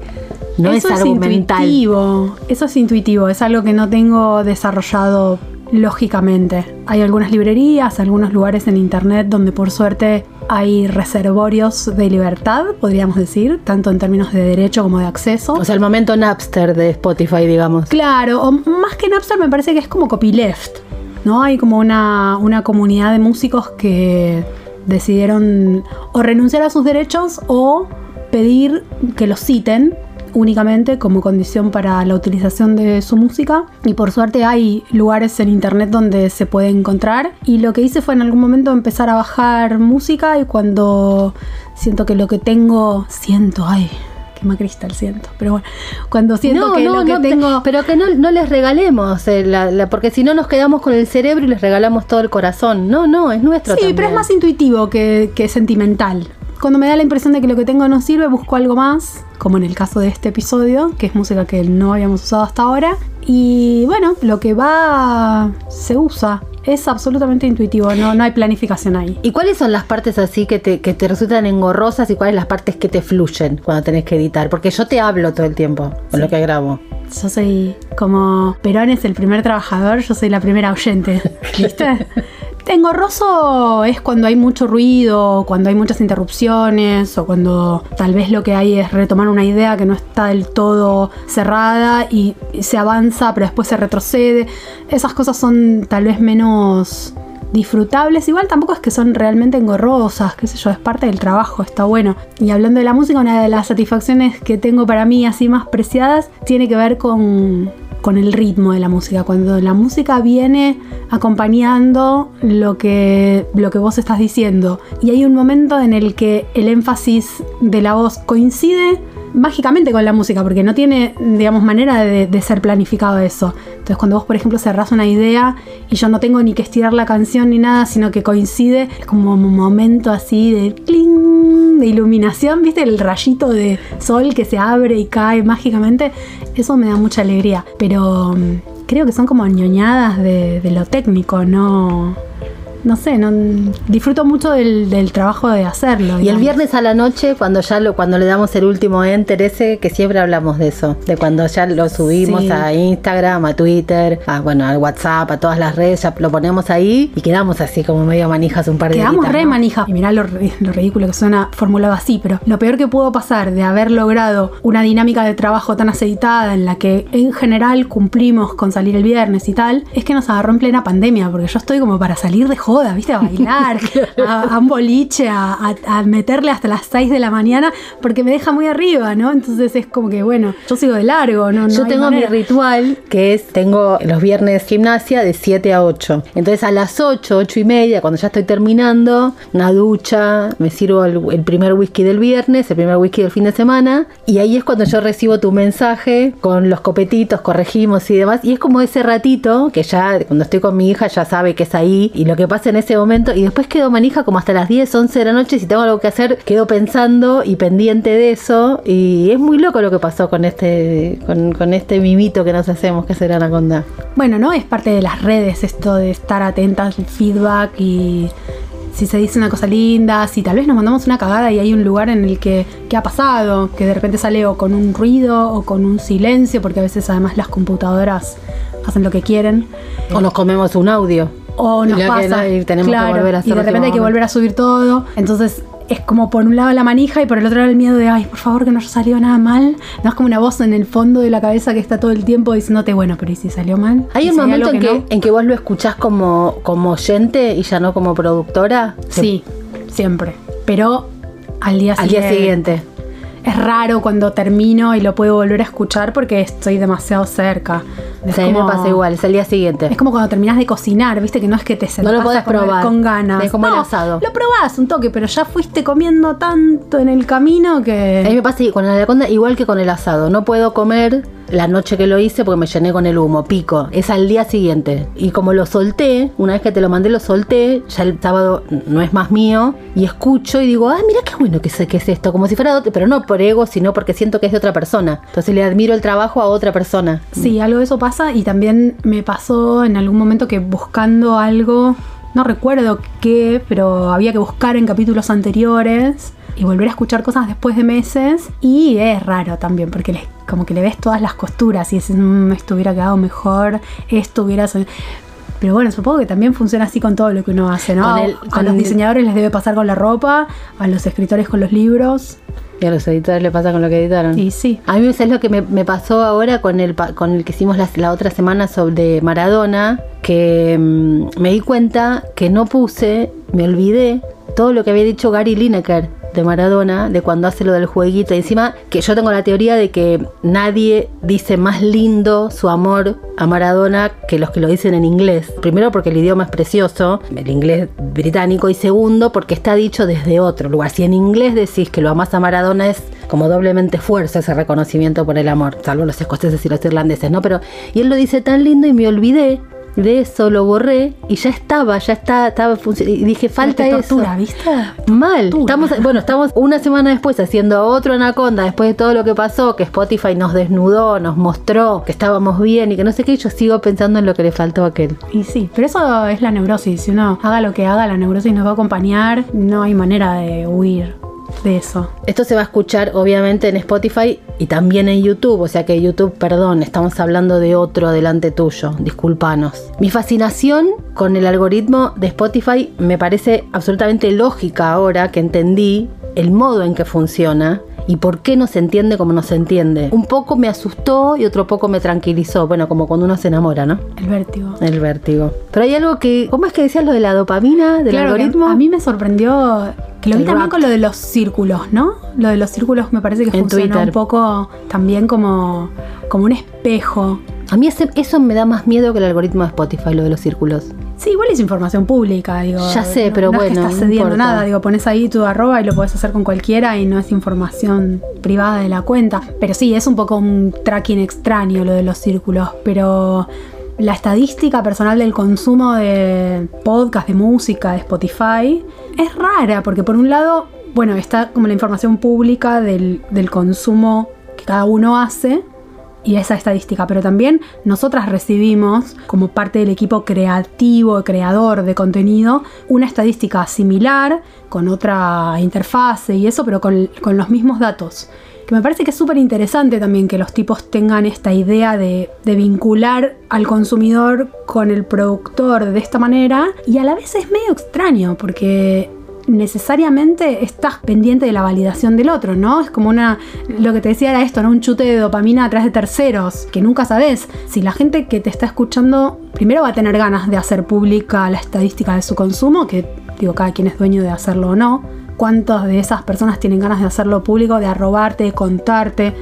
No eso es. Es intuitivo, eso es intuitivo, es algo que no tengo desarrollado lógicamente. Hay algunas librerías, algunos lugares en internet donde por suerte hay reservorios de libertad, podríamos decir, tanto en términos de derecho como de acceso. O sea, el momento Napster de Spotify, digamos. Claro, o más que Napster me parece que es como copyleft, ¿no? Hay como una, una comunidad de músicos que decidieron o renunciar a sus derechos o pedir que los citen únicamente como condición para la utilización de su música. Y por suerte hay lugares en internet donde se puede encontrar. Y lo que hice fue en algún momento empezar a bajar música y cuando siento que lo que tengo siento ay qué macristal siento. Pero bueno cuando siento no, que no, lo que no, tengo pero que no, no les regalemos eh, la, la, porque si no nos quedamos con el cerebro y les regalamos todo el corazón. No no es nuestro sí también. pero es más intuitivo que, que sentimental Cuando me da la impresión de que lo que tengo no sirve, busco algo más, como en el caso de este episodio, que es música que no habíamos usado hasta ahora. Y bueno, lo que va se usa. Es absolutamente intuitivo, no, no hay planificación ahí. ¿Y cuáles son las partes así que te, que te resultan engorrosas y cuáles las partes que te fluyen cuando tenés que editar? Porque yo te hablo todo el tiempo con lo que grabo. Yo soy como Perón es el primer trabajador, yo soy la primera oyente. ¿Viste? Engorroso es cuando hay mucho ruido, cuando hay muchas interrupciones o cuando tal vez lo que hay es retomar una idea que no está del todo cerrada y se avanza pero después se retrocede. Esas cosas son tal vez menos disfrutables. Igual tampoco es que son realmente engorrosas, qué sé yo, es parte del trabajo, está bueno. Y hablando de la música, una de las satisfacciones que tengo para mí así más preciadas tiene que ver con, con el ritmo de la música. Cuando la música viene acompañando lo que, lo que vos estás diciendo. Y hay un momento en el que el énfasis de la voz coincide mágicamente con la música, porque no tiene, digamos, manera de, de, ser planificado eso. Entonces, cuando vos, por ejemplo, cerrás una idea y yo no tengo ni que estirar la canción ni nada, sino que coincide, es como un momento así de cling, de iluminación, ¿viste? El rayito de sol que se abre y cae mágicamente. Eso me da mucha alegría. Pero mm, creo que son como ñoñadas de, de lo técnico, no no sé, no, disfruto mucho del, del, trabajo de hacerlo. Digamos. Y el viernes a la noche, cuando ya lo, cuando le damos el último enter ese, que siempre hablamos de eso, de cuando ya lo subimos sí. a Instagram, a Twitter, a bueno, al WhatsApp, a todas las redes, ya lo ponemos ahí y quedamos así como medio manijas un par de Quedamos re ¿no? manijas. Y mirá lo, lo, ridículo que suena formulado así, pero lo peor que pudo pasar de haber logrado una dinámica de trabajo tan aceitada en la que en general cumplimos con salir el viernes y tal, es que nos agarró en plena pandemia, porque yo estoy como para salir de joda, ¿viste? A bailar, a, a, un boliche, a, a, meterle hasta las 6 de la mañana, porque me deja muy arriba, ¿no? Entonces es como que, bueno, yo sigo de largo, ¿no? Yo no tengo mi ritual, que es, tengo los viernes gimnasia de 7 a 8. Entonces a las 8, 8 y media, cuando ya estoy terminando, una ducha, me sirvo el, el primer whisky del viernes, el primer whisky del fin de semana, y ahí es cuando yo recibo tu mensaje con los copetitos, corregimos y demás, y es como ese ratito que ya, cuando estoy con mi hija, ya sabe que es ahí, y lo que pasa en ese momento y después quedo manija como hasta las 10, 11 de la noche. Si tengo algo que hacer, quedo pensando y pendiente de eso. Y es muy loco lo que pasó con este, con, con este mimito que nos hacemos, que el anaconda. Bueno, ¿no? Es parte de las redes esto de estar atentas al feedback y si se dice una cosa linda, si tal vez nos mandamos una cagada y hay un lugar en el que, ¿qué ha pasado? Que de repente sale o con un ruido o con un silencio, porque a veces además las computadoras hacen lo que quieren. O nos comemos un audio o nos pasa. y tenemos claro, que volver a hacer y de repente hay que volver a subir todo. Entonces es como por un lado la manija y por el otro lado el miedo de ay por favor que no haya salido nada mal no es como una voz en el fondo de la cabeza que está todo el tiempo diciéndote bueno pero y si salió mal hay un momento en que, no? en que vos lo escuchás como como oyente y ya no como productora. Sí siempre. Pero al día al siguiente. día siguiente. Es raro cuando termino y lo puedo volver a escuchar porque estoy demasiado cerca. Es sí, como, me pasa igual, es el día siguiente. Es como cuando terminas de cocinar, viste que no es que te sentás no lo podés probar con ganas. Es como no, el asado. Lo probás un toque, pero ya fuiste comiendo tanto en el camino que. A mí me pasa con la anaconda igual que con el asado. No puedo comer la noche que lo hice porque me llené con el humo, pico. Es al día siguiente. Y como lo solté, una vez que te lo mandé, lo solté, ya el sábado no es más mío. Y escucho y digo, ah, mira qué bueno que, sé, que es esto. Como si fuera otro, pero no por ego, sino porque siento que es de otra persona. Entonces le admiro el trabajo a otra persona. Sí, algo de eso pasa. Y también me pasó en algún momento que buscando algo, no recuerdo qué, pero había que buscar en capítulos anteriores y volver a escuchar cosas después de meses. Y es raro también, porque les, como que le ves todas las costuras y dices, mmm, esto hubiera quedado mejor, esto hubiera... Pero bueno, supongo que también funciona así con todo lo que uno hace, ¿no? Con el, a los diseñadores les debe pasar con la ropa, a los escritores con los libros. Y a los editores le pasa con lo que editaron. Y sí. A mí es lo que me, me pasó ahora con el, con el que hicimos la, la otra semana sobre Maradona, que mmm, me di cuenta que no puse, me olvidé todo lo que había dicho Gary Lineker de Maradona, de cuando hace lo del jueguito. Encima, que yo tengo la teoría de que nadie dice más lindo su amor a Maradona que los que lo dicen en inglés. Primero porque el idioma es precioso, el inglés británico, y segundo porque está dicho desde otro lugar. Si en inglés decís que lo amás a Maradona es como doblemente fuerza ese reconocimiento por el amor, salvo los escoceses y los irlandeses, ¿no? Pero, y él lo dice tan lindo y me olvidé de eso, lo borré y ya estaba, ya está, estaba funcionando. Y dije, falta eso. tortura, ¿viste? Mal. Tortura. Estamos, bueno, estamos una semana después haciendo otro Anaconda, después de todo lo que pasó, que Spotify nos desnudó, nos mostró que estábamos bien y que no sé qué, yo sigo pensando en lo que le faltó a aquel. Y sí, pero eso es la neurosis. Si uno haga lo que haga, la neurosis nos va a acompañar. No hay manera de huir de eso. Esto se va a escuchar obviamente en Spotify y también en YouTube, o sea que YouTube, perdón, estamos hablando de otro delante tuyo, discúlpanos. Mi fascinación con el algoritmo de Spotify me parece absolutamente lógica ahora que entendí el modo en que funciona y por qué no se entiende como no se entiende. Un poco me asustó y otro poco me tranquilizó, bueno, como cuando uno se enamora, ¿no? El vértigo. El vértigo. Pero hay algo que, ¿cómo es que decías lo de la dopamina, del Claro algoritmo? A mí me sorprendió que lo vi también rap. con lo de los círculos, ¿no? Lo de los círculos me parece que En funciona Twitter. un poco también como, como un espejo. A mí ese- eso me da más miedo que el algoritmo de Spotify, lo de los círculos. Sí, igual es información pública, digo. Ya sé, no- pero no es bueno, que no estás cediendo importa. nada, digo, pones ahí tu arroba y lo puedes hacer con cualquiera y no es información privada de la cuenta. Pero sí, es un poco un tracking extraño lo de los círculos, pero la estadística personal del consumo de podcast, de música, de Spotify, es rara, porque por un lado, bueno, está como la información pública del, del consumo que cada uno hace y esa estadística, pero también nosotras recibimos como parte del equipo creativo, creador de contenido, una estadística similar con otra interfase y eso, pero con, con los mismos datos. Que me parece que es súper interesante también que los tipos tengan esta idea de, de vincular al consumidor con el productor de esta manera y a la vez es medio extraño porque necesariamente estás pendiente de la validación del otro, ¿no? Es como una, lo que te decía era esto, ¿no? Un chute de dopamina a través de terceros, que nunca sabes si la gente que te está escuchando primero va a tener ganas de hacer pública la estadística de su consumo, que digo, cada quien es dueño de hacerlo o no. ¿Cuántas de esas personas tienen ganas de hacerlo público, de arrobarte, de contarte?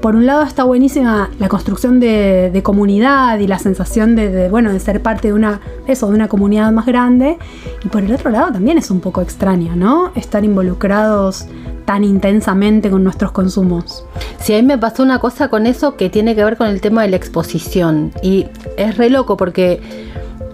Por un lado está buenísima la construcción de, comunidad y la sensación de, de, bueno, de ser parte de una, eso, de una comunidad más grande. Y por el otro lado también es un poco extraño, ¿no? Estar involucrados tan intensamente con nuestros consumos. Sí, a mí me pasó una cosa con eso que tiene que ver con el tema de la exposición. Y es re loco porque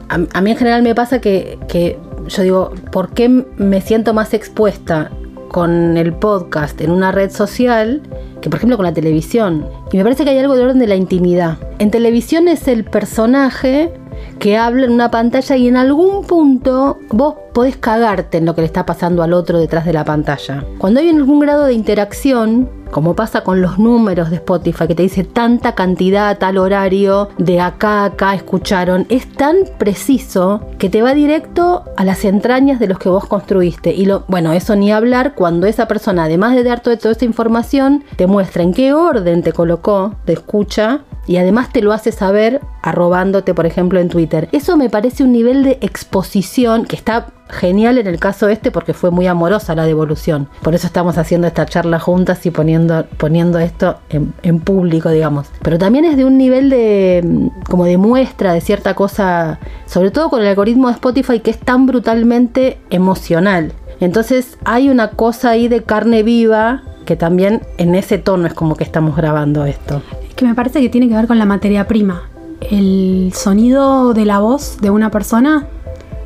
a, a mí en general me pasa que, que yo digo, ¿por qué me siento más expuesta con el podcast en una red social que por ejemplo con la televisión? Y me parece que hay algo de orden de la intimidad. En televisión es el personaje que habla en una pantalla y en algún punto vos podés cagarte en lo que le está pasando al otro detrás de la pantalla. Cuando hay algún grado de interacción, como pasa con los números de Spotify, que te dice tanta cantidad, tal horario, de acá a acá escucharon, es tan preciso que te va directo a las entrañas de los que vos construiste. Y lo, bueno, eso ni hablar cuando esa persona, además de dar toda, toda esa información, te muestra en qué orden te colocó de escucha y además te lo hace saber arrobándote, por ejemplo, en Twitter. Eso me parece un nivel de exposición que está genial en el caso este porque fue muy amorosa la devolución. Por eso estamos haciendo esta charla juntas y poniendo, poniendo esto en, en público, digamos. Pero también es de un nivel de mm, como de muestra de cierta cosa, sobre todo con el algoritmo de Spotify que es tan brutalmente emocional. Entonces hay una cosa ahí de carne viva que también en ese tono es como que estamos grabando esto. que me parece que tiene que ver con la materia prima. El sonido de la voz de una persona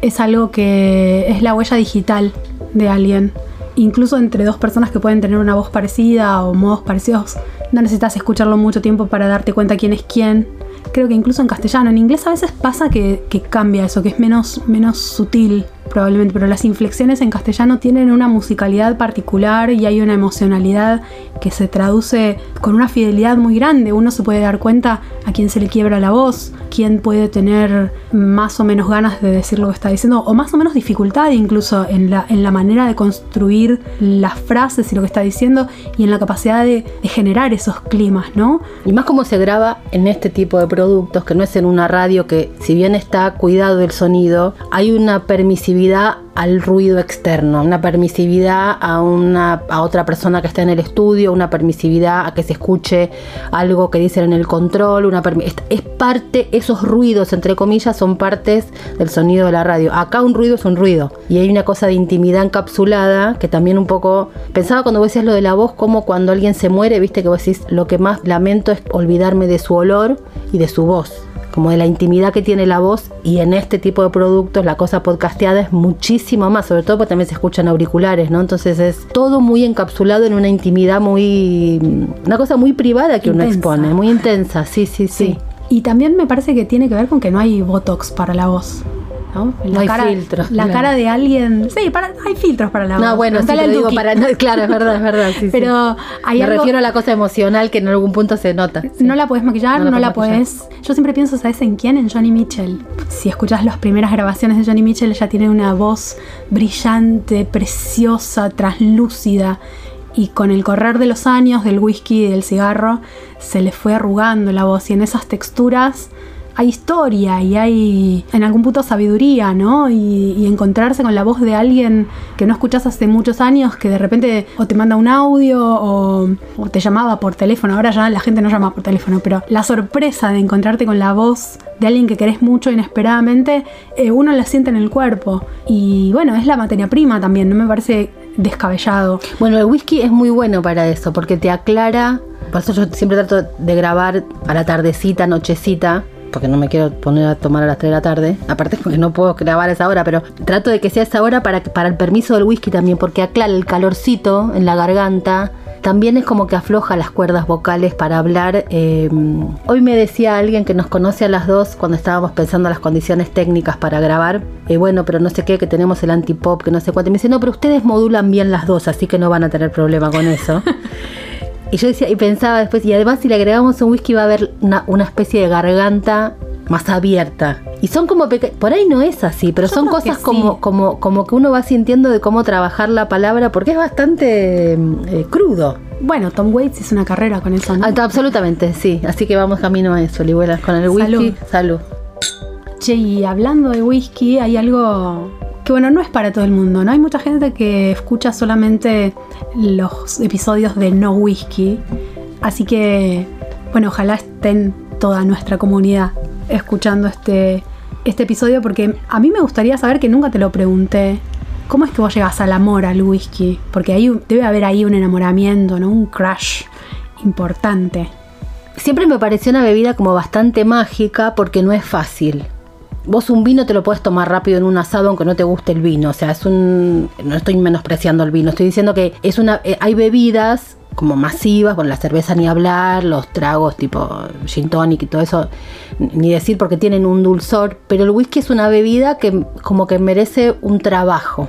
es algo que es la huella digital de alguien. Incluso entre dos personas que pueden tener una voz parecida o modos parecidos, no necesitas escucharlo mucho tiempo para darte cuenta quién es quién. Creo que incluso en castellano, en inglés a veces pasa que, cambia eso, que es menos, menos sutil probablemente, pero las inflexiones en castellano tienen una musicalidad particular y hay una emocionalidad que se traduce con una fidelidad muy grande. Uno se puede dar cuenta a quién se le quiebra la voz, quién puede tener más o menos ganas de decir lo que está diciendo, o más o menos dificultad incluso en la, en la manera de construir las frases y lo que está diciendo y en la capacidad de, de generar esos climas, ¿no? Y más como se graba en este tipo de productos, que no es en una radio que si bien está cuidado el sonido, hay una permisividad al ruido externo, una permisividad a, una, a otra persona que está en el estudio, una permisividad a que se escuche algo que dicen en el control, una es parte, esos ruidos entre comillas son partes del sonido de la radio. Acá un ruido es un ruido y hay una cosa de intimidad encapsulada que también un poco pensaba cuando vos decías lo de la voz como cuando alguien se muere, viste que vos decís lo que más lamento es olvidarme de su olor y de su voz. Como de la intimidad que tiene la voz y en este tipo de productos la cosa podcasteada es muchísimo más, sobre todo porque también se escuchan auriculares, ¿no? Entonces es todo muy encapsulado en una intimidad muy, una cosa muy privada que uno expone, muy intensa, sí, sí, sí. Y también me parece que tiene que ver con que no hay botox para la voz. ¿No? La hay cara, filtros, La claro. cara de alguien. Sí, para, hay filtros para la voz. No, bueno, sí, lo al digo para, no, claro, es verdad, es verdad, sí, sí. Pero hay Me algo- refiero a la cosa emocional que en algún punto se nota. sí. No la puedes maquillar, No no, la puedes. Yo siempre pienso, ¿sabes en quién? En Johnny Mitchell. Si escuchas las primeras grabaciones de Johnny Mitchell, ella tiene una voz brillante, preciosa, translúcida. Y con el correr de los años, del whisky y del cigarro, se le fue arrugando la voz. Y en esas texturas hay historia y hay en algún punto sabiduría, ¿no? Y, y encontrarse con la voz de alguien que no escuchas hace muchos años, que de repente o te manda un audio o, te llamaba por teléfono. Ahora ya la gente no llama por teléfono, pero la sorpresa de encontrarte con la voz de alguien que querés mucho inesperadamente, eh, uno la siente en el cuerpo. Y bueno, es la materia prima también, no me parece descabellado. Bueno, el whisky es muy bueno para eso, porque te aclara. Por eso yo siempre trato de grabar a la tardecita, nochecita, porque no me quiero poner a tomar a las 3 de la tarde. Aparte, porque no puedo grabar a esa hora, pero trato de que sea esa hora para, para el permiso del whisky también, porque aclara el calorcito en la garganta. También es como que afloja las cuerdas vocales para hablar. Eh, hoy me decía alguien que nos conoce a las dos cuando estábamos pensando las condiciones técnicas para grabar. eh, bueno, pero no sé qué, que tenemos el antipop, que no sé cuánto. Y me dice, no, pero ustedes modulan bien las dos, así que no van a tener problema con eso. y yo decía, y pensaba después, y además si le agregamos un whisky va a haber una, una especie de garganta más abierta. Y son como por ahí no es así, pero Yo son cosas como, sí. como, como que uno va sintiendo de cómo trabajar la palabra, porque es bastante eh, crudo. Bueno, Tom Waits hizo una carrera con eso, ¿no? Ah, absolutamente, sí. Así que vamos camino a eso, Ligüelas, con el whisky. Salud. Che, y hablando de whisky, hay algo bueno, no es para todo el mundo, ¿no? Hay mucha gente que escucha solamente los episodios de No Whisky. Así que, bueno, ojalá estén toda nuestra comunidad escuchando este, este episodio, porque a mí me gustaría saber que nunca te lo pregunté. ¿Cómo es que vos llegas al amor al whisky? Porque ahí debe haber ahí un enamoramiento, ¿no? Un crush importante. Siempre me pareció una bebida como bastante mágica porque no es fácil. Vos un vino te lo puedes tomar rápido en un asado aunque no te guste el vino. O sea, es un... No estoy menospreciando el vino. Estoy diciendo que es una... eh, hay bebidas como masivas, con la cerveza ni hablar, los tragos tipo gin tonic y todo eso, ni decir porque tienen un dulzor, pero el whisky es una bebida que como que merece un trabajo.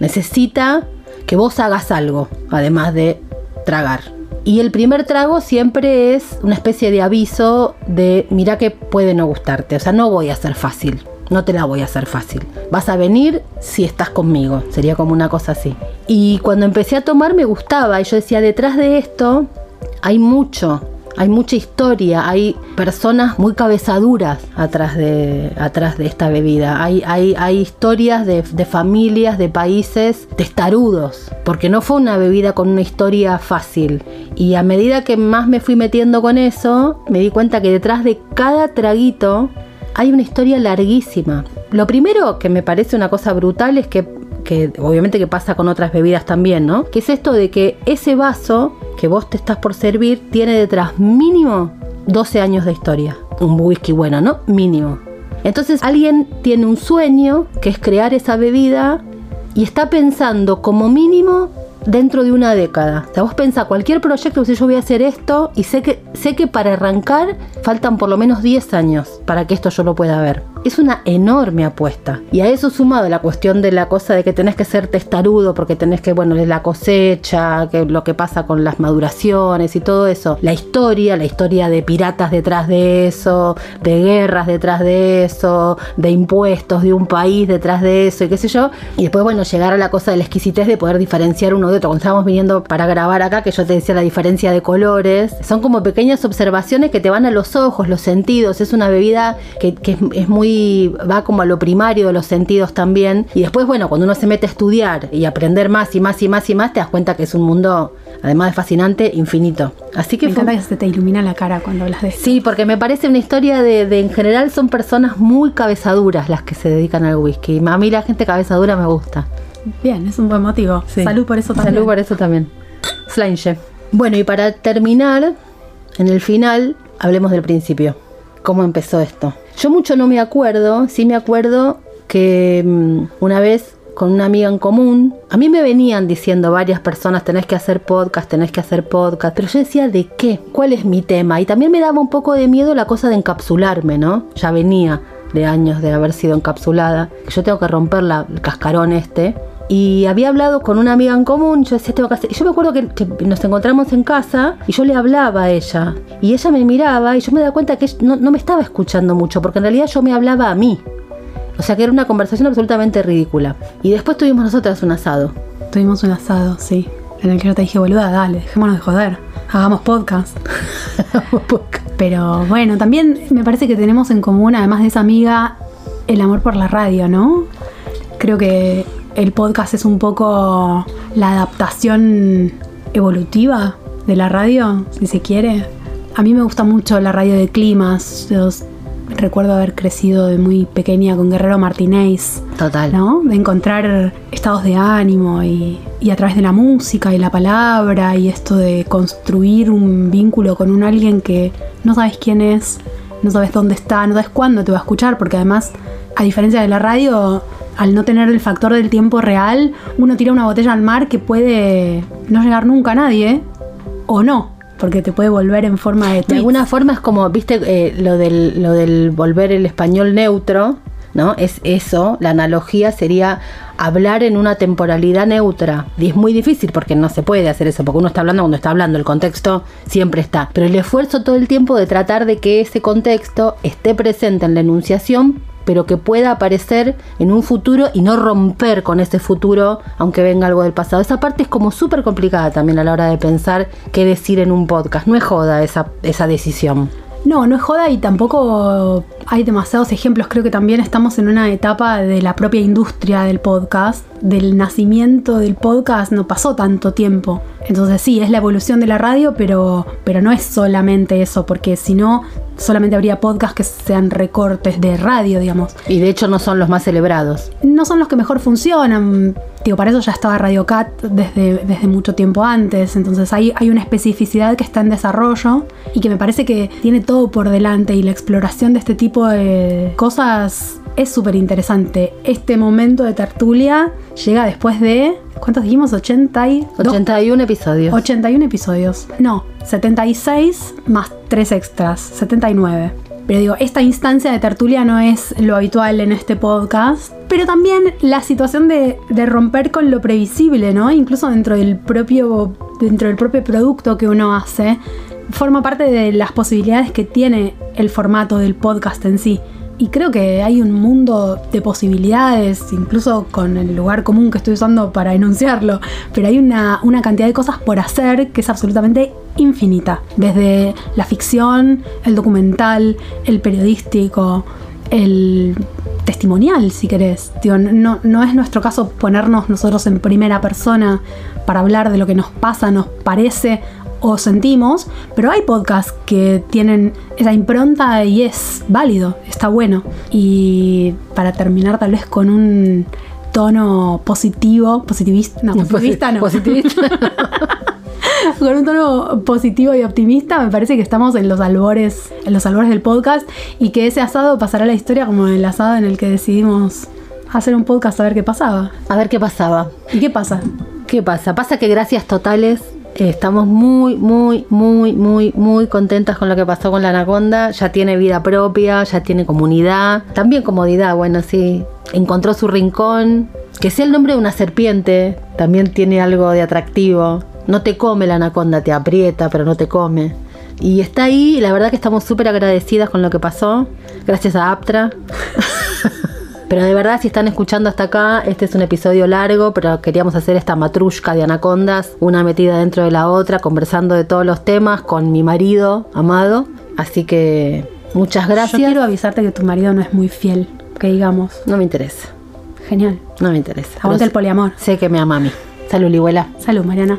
Necesita que vos hagas algo, además de tragar. Y el primer trago siempre es una especie de aviso de mira que puede no gustarte. O sea, no voy a ser fácil. No te la voy a hacer fácil. Vas a venir si estás conmigo. Sería como una cosa así. Y cuando empecé a tomar me gustaba. Y yo decía, detrás de esto hay mucho. Hay mucha historia, hay personas muy cabezaduras atrás de, atrás de esta bebida. Hay, hay, hay historias de, de familias, de países testarudos, porque no fue una bebida con una historia fácil. Y a medida que más me fui metiendo con eso, me di cuenta que detrás de cada traguito hay una historia larguísima. Lo primero que me parece una cosa brutal es que, obviamente que pasa con otras bebidas también, ¿no? Que es esto de que ese vaso que vos te estás por servir tiene detrás mínimo 12 años de historia. Un whisky bueno, ¿no? Mínimo. Entonces alguien tiene un sueño que es crear esa bebida y está pensando como mínimo dentro de una década. O sea, vos pensás cualquier proyecto, que yo voy a hacer esto y sé que, sé que para arrancar faltan por lo menos 10 años para que esto yo lo pueda ver. Es una enorme apuesta. Y a eso sumado la cuestión de la cosa de que tenés que ser testarudo porque tenés que, bueno, la cosecha, que lo que pasa con las maduraciones y todo eso. La historia, la historia de piratas detrás de eso, de guerras detrás de eso, de impuestos de un país detrás de eso y qué sé yo. Y después, bueno, llegar a la cosa de la exquisitez de poder diferenciar uno de otro. Cuando estábamos viniendo para grabar acá, que yo te decía la diferencia de colores, son como pequeñas observaciones que te van a los ojos, los sentidos. Es una bebida que, es muy, va como a lo primario de los sentidos también. Y después, bueno, cuando uno se mete a estudiar y aprender más y más y más y más, te das cuenta que es un mundo, además de fascinante, infinito. Así que Me fue- encanta que se te ilumina la cara cuando hablas de esto. Sí, porque me parece una historia de, de- en general son personas muy cabezaduras las que se dedican al whisky. A mí la gente cabezadura me gusta. Bien, es un buen motivo. Salud por eso también. Salud por eso también. Slange. Bueno, y para terminar, en el final, hablemos del principio. Cómo empezó esto. Yo mucho no me acuerdo, sí me acuerdo que mm, una vez con una amiga en común, a mí me venían diciendo varias personas, tenés que hacer podcast, tenés que hacer podcast, pero yo decía, ¿de qué? ¿Cuál es mi tema? Y también me daba un poco de miedo la cosa de encapsularme, ¿no? Ya venía de años de haber sido encapsulada, yo tengo que romper la, el cascarón este. Y había hablado con una amiga en común, yo decía, tengo que hacer... Y yo me acuerdo que, nos encontramos en casa y yo le hablaba a ella. Y ella me miraba y yo me daba cuenta que no, no me estaba escuchando mucho, porque en realidad yo me hablaba a mí. O sea que era una conversación absolutamente ridícula. Y después tuvimos nosotras un asado. Tuvimos un asado, sí. En el que yo te dije, boluda, dale, dejémonos de joder. Hagamos podcast. Pero bueno, también me parece que tenemos en común, además de esa amiga, el amor por la radio, ¿no? Creo que el podcast es un poco la adaptación evolutiva de la radio, si se quiere. A mí me gusta mucho la radio de climas. Yo recuerdo haber crecido de muy pequeña con Guerrero Martínez. Total. ¿no? De encontrar estados de ánimo y, y, a través de la música y la palabra y esto de construir un vínculo con un alguien que no sabes quién es, no sabes dónde está, no sabes cuándo te va a escuchar, porque además, a diferencia de la radio, al no tener el factor del tiempo real, uno tira una botella al mar que puede no llegar nunca a nadie, o no, porque te puede volver en forma de... De alguna forma es como, viste, eh, lo, del, lo del volver el español neutro, ¿no? Es eso, la analogía sería hablar en una temporalidad neutra. Y es muy difícil porque no se puede hacer eso, porque uno está hablando cuando está hablando, el contexto siempre está. Pero el esfuerzo todo el tiempo de tratar de que ese contexto esté presente en la enunciación, pero que pueda aparecer en un futuro y no romper con ese futuro, aunque venga algo del pasado. Esa parte es como súper complicada también a la hora de pensar qué decir en un podcast. No es joda esa, esa decisión. No, no es joda y tampoco hay demasiados ejemplos. Creo que también estamos en una etapa de la propia industria del podcast. Del nacimiento del podcast no pasó tanto tiempo. Entonces sí, es la evolución de la radio, pero, pero no es solamente eso, porque si no, solamente habría podcasts que sean recortes de radio, digamos. Y de hecho no son los más celebrados. No son los que mejor funcionan. Digo, para eso ya estaba Radio Cat desde, desde mucho tiempo antes. Entonces hay, hay una especificidad que está en desarrollo y que me parece que tiene todo por delante y la exploración de este tipo de cosas es súper interesante. Este momento de tertulia llega después de... ¿Cuántos dijimos? 80 y... 81 episodios. 81 episodios. No, 76 más 3 extras. 79. Pero digo, esta instancia de tertulia no es lo habitual en este podcast. Pero también la situación de, de, romper con lo previsible, ¿no? Incluso dentro del propio. dentro del propio producto que uno hace. Forma parte de las posibilidades que tiene el formato del podcast en sí. Y creo que hay un mundo de posibilidades, incluso con el lugar común que estoy usando para enunciarlo, pero hay una, una, cantidad de cosas por hacer que es absolutamente infinita. Desde la ficción, el documental, el periodístico, el testimonial, si querés. Digo, no, no es nuestro caso ponernos nosotros en primera persona para hablar de lo que nos pasa, nos parece o sentimos, pero hay podcasts que tienen esa impronta y es válido, está bueno. Y para terminar tal vez con un tono positivo, positivista, no, positivista no. Positivista. con un tono positivo y optimista, me parece que estamos en los albores, en los albores del podcast y que ese asado pasará a la historia como el asado en el que decidimos hacer un podcast a ver qué pasaba. A ver qué pasaba. ¿Y qué pasa? ¿Qué pasa? Pasa que gracias totales Estamos muy, muy, muy, muy, muy contentas con lo que pasó con la anaconda. Ya tiene vida propia, ya tiene comunidad, también comodidad, bueno, sí. Encontró su rincón. Que sea el nombre de una serpiente, también tiene algo de atractivo. No te come la anaconda, te aprieta, pero no te come. Y está ahí, la verdad que estamos súper agradecidas con lo que pasó. Gracias a Aptra. Pero de verdad, si están escuchando hasta acá, este es un episodio largo, pero queríamos hacer esta matrushka de anacondas, una metida dentro de la otra, conversando de todos los temas con mi marido amado. Así que muchas gracias. Yo quiero avisarte que tu marido no es muy fiel, que digamos. No me interesa. Genial. No me interesa. Aguanta el poliamor. Sé que me ama a mí. Salud, Lihuela. Salud, Mariana.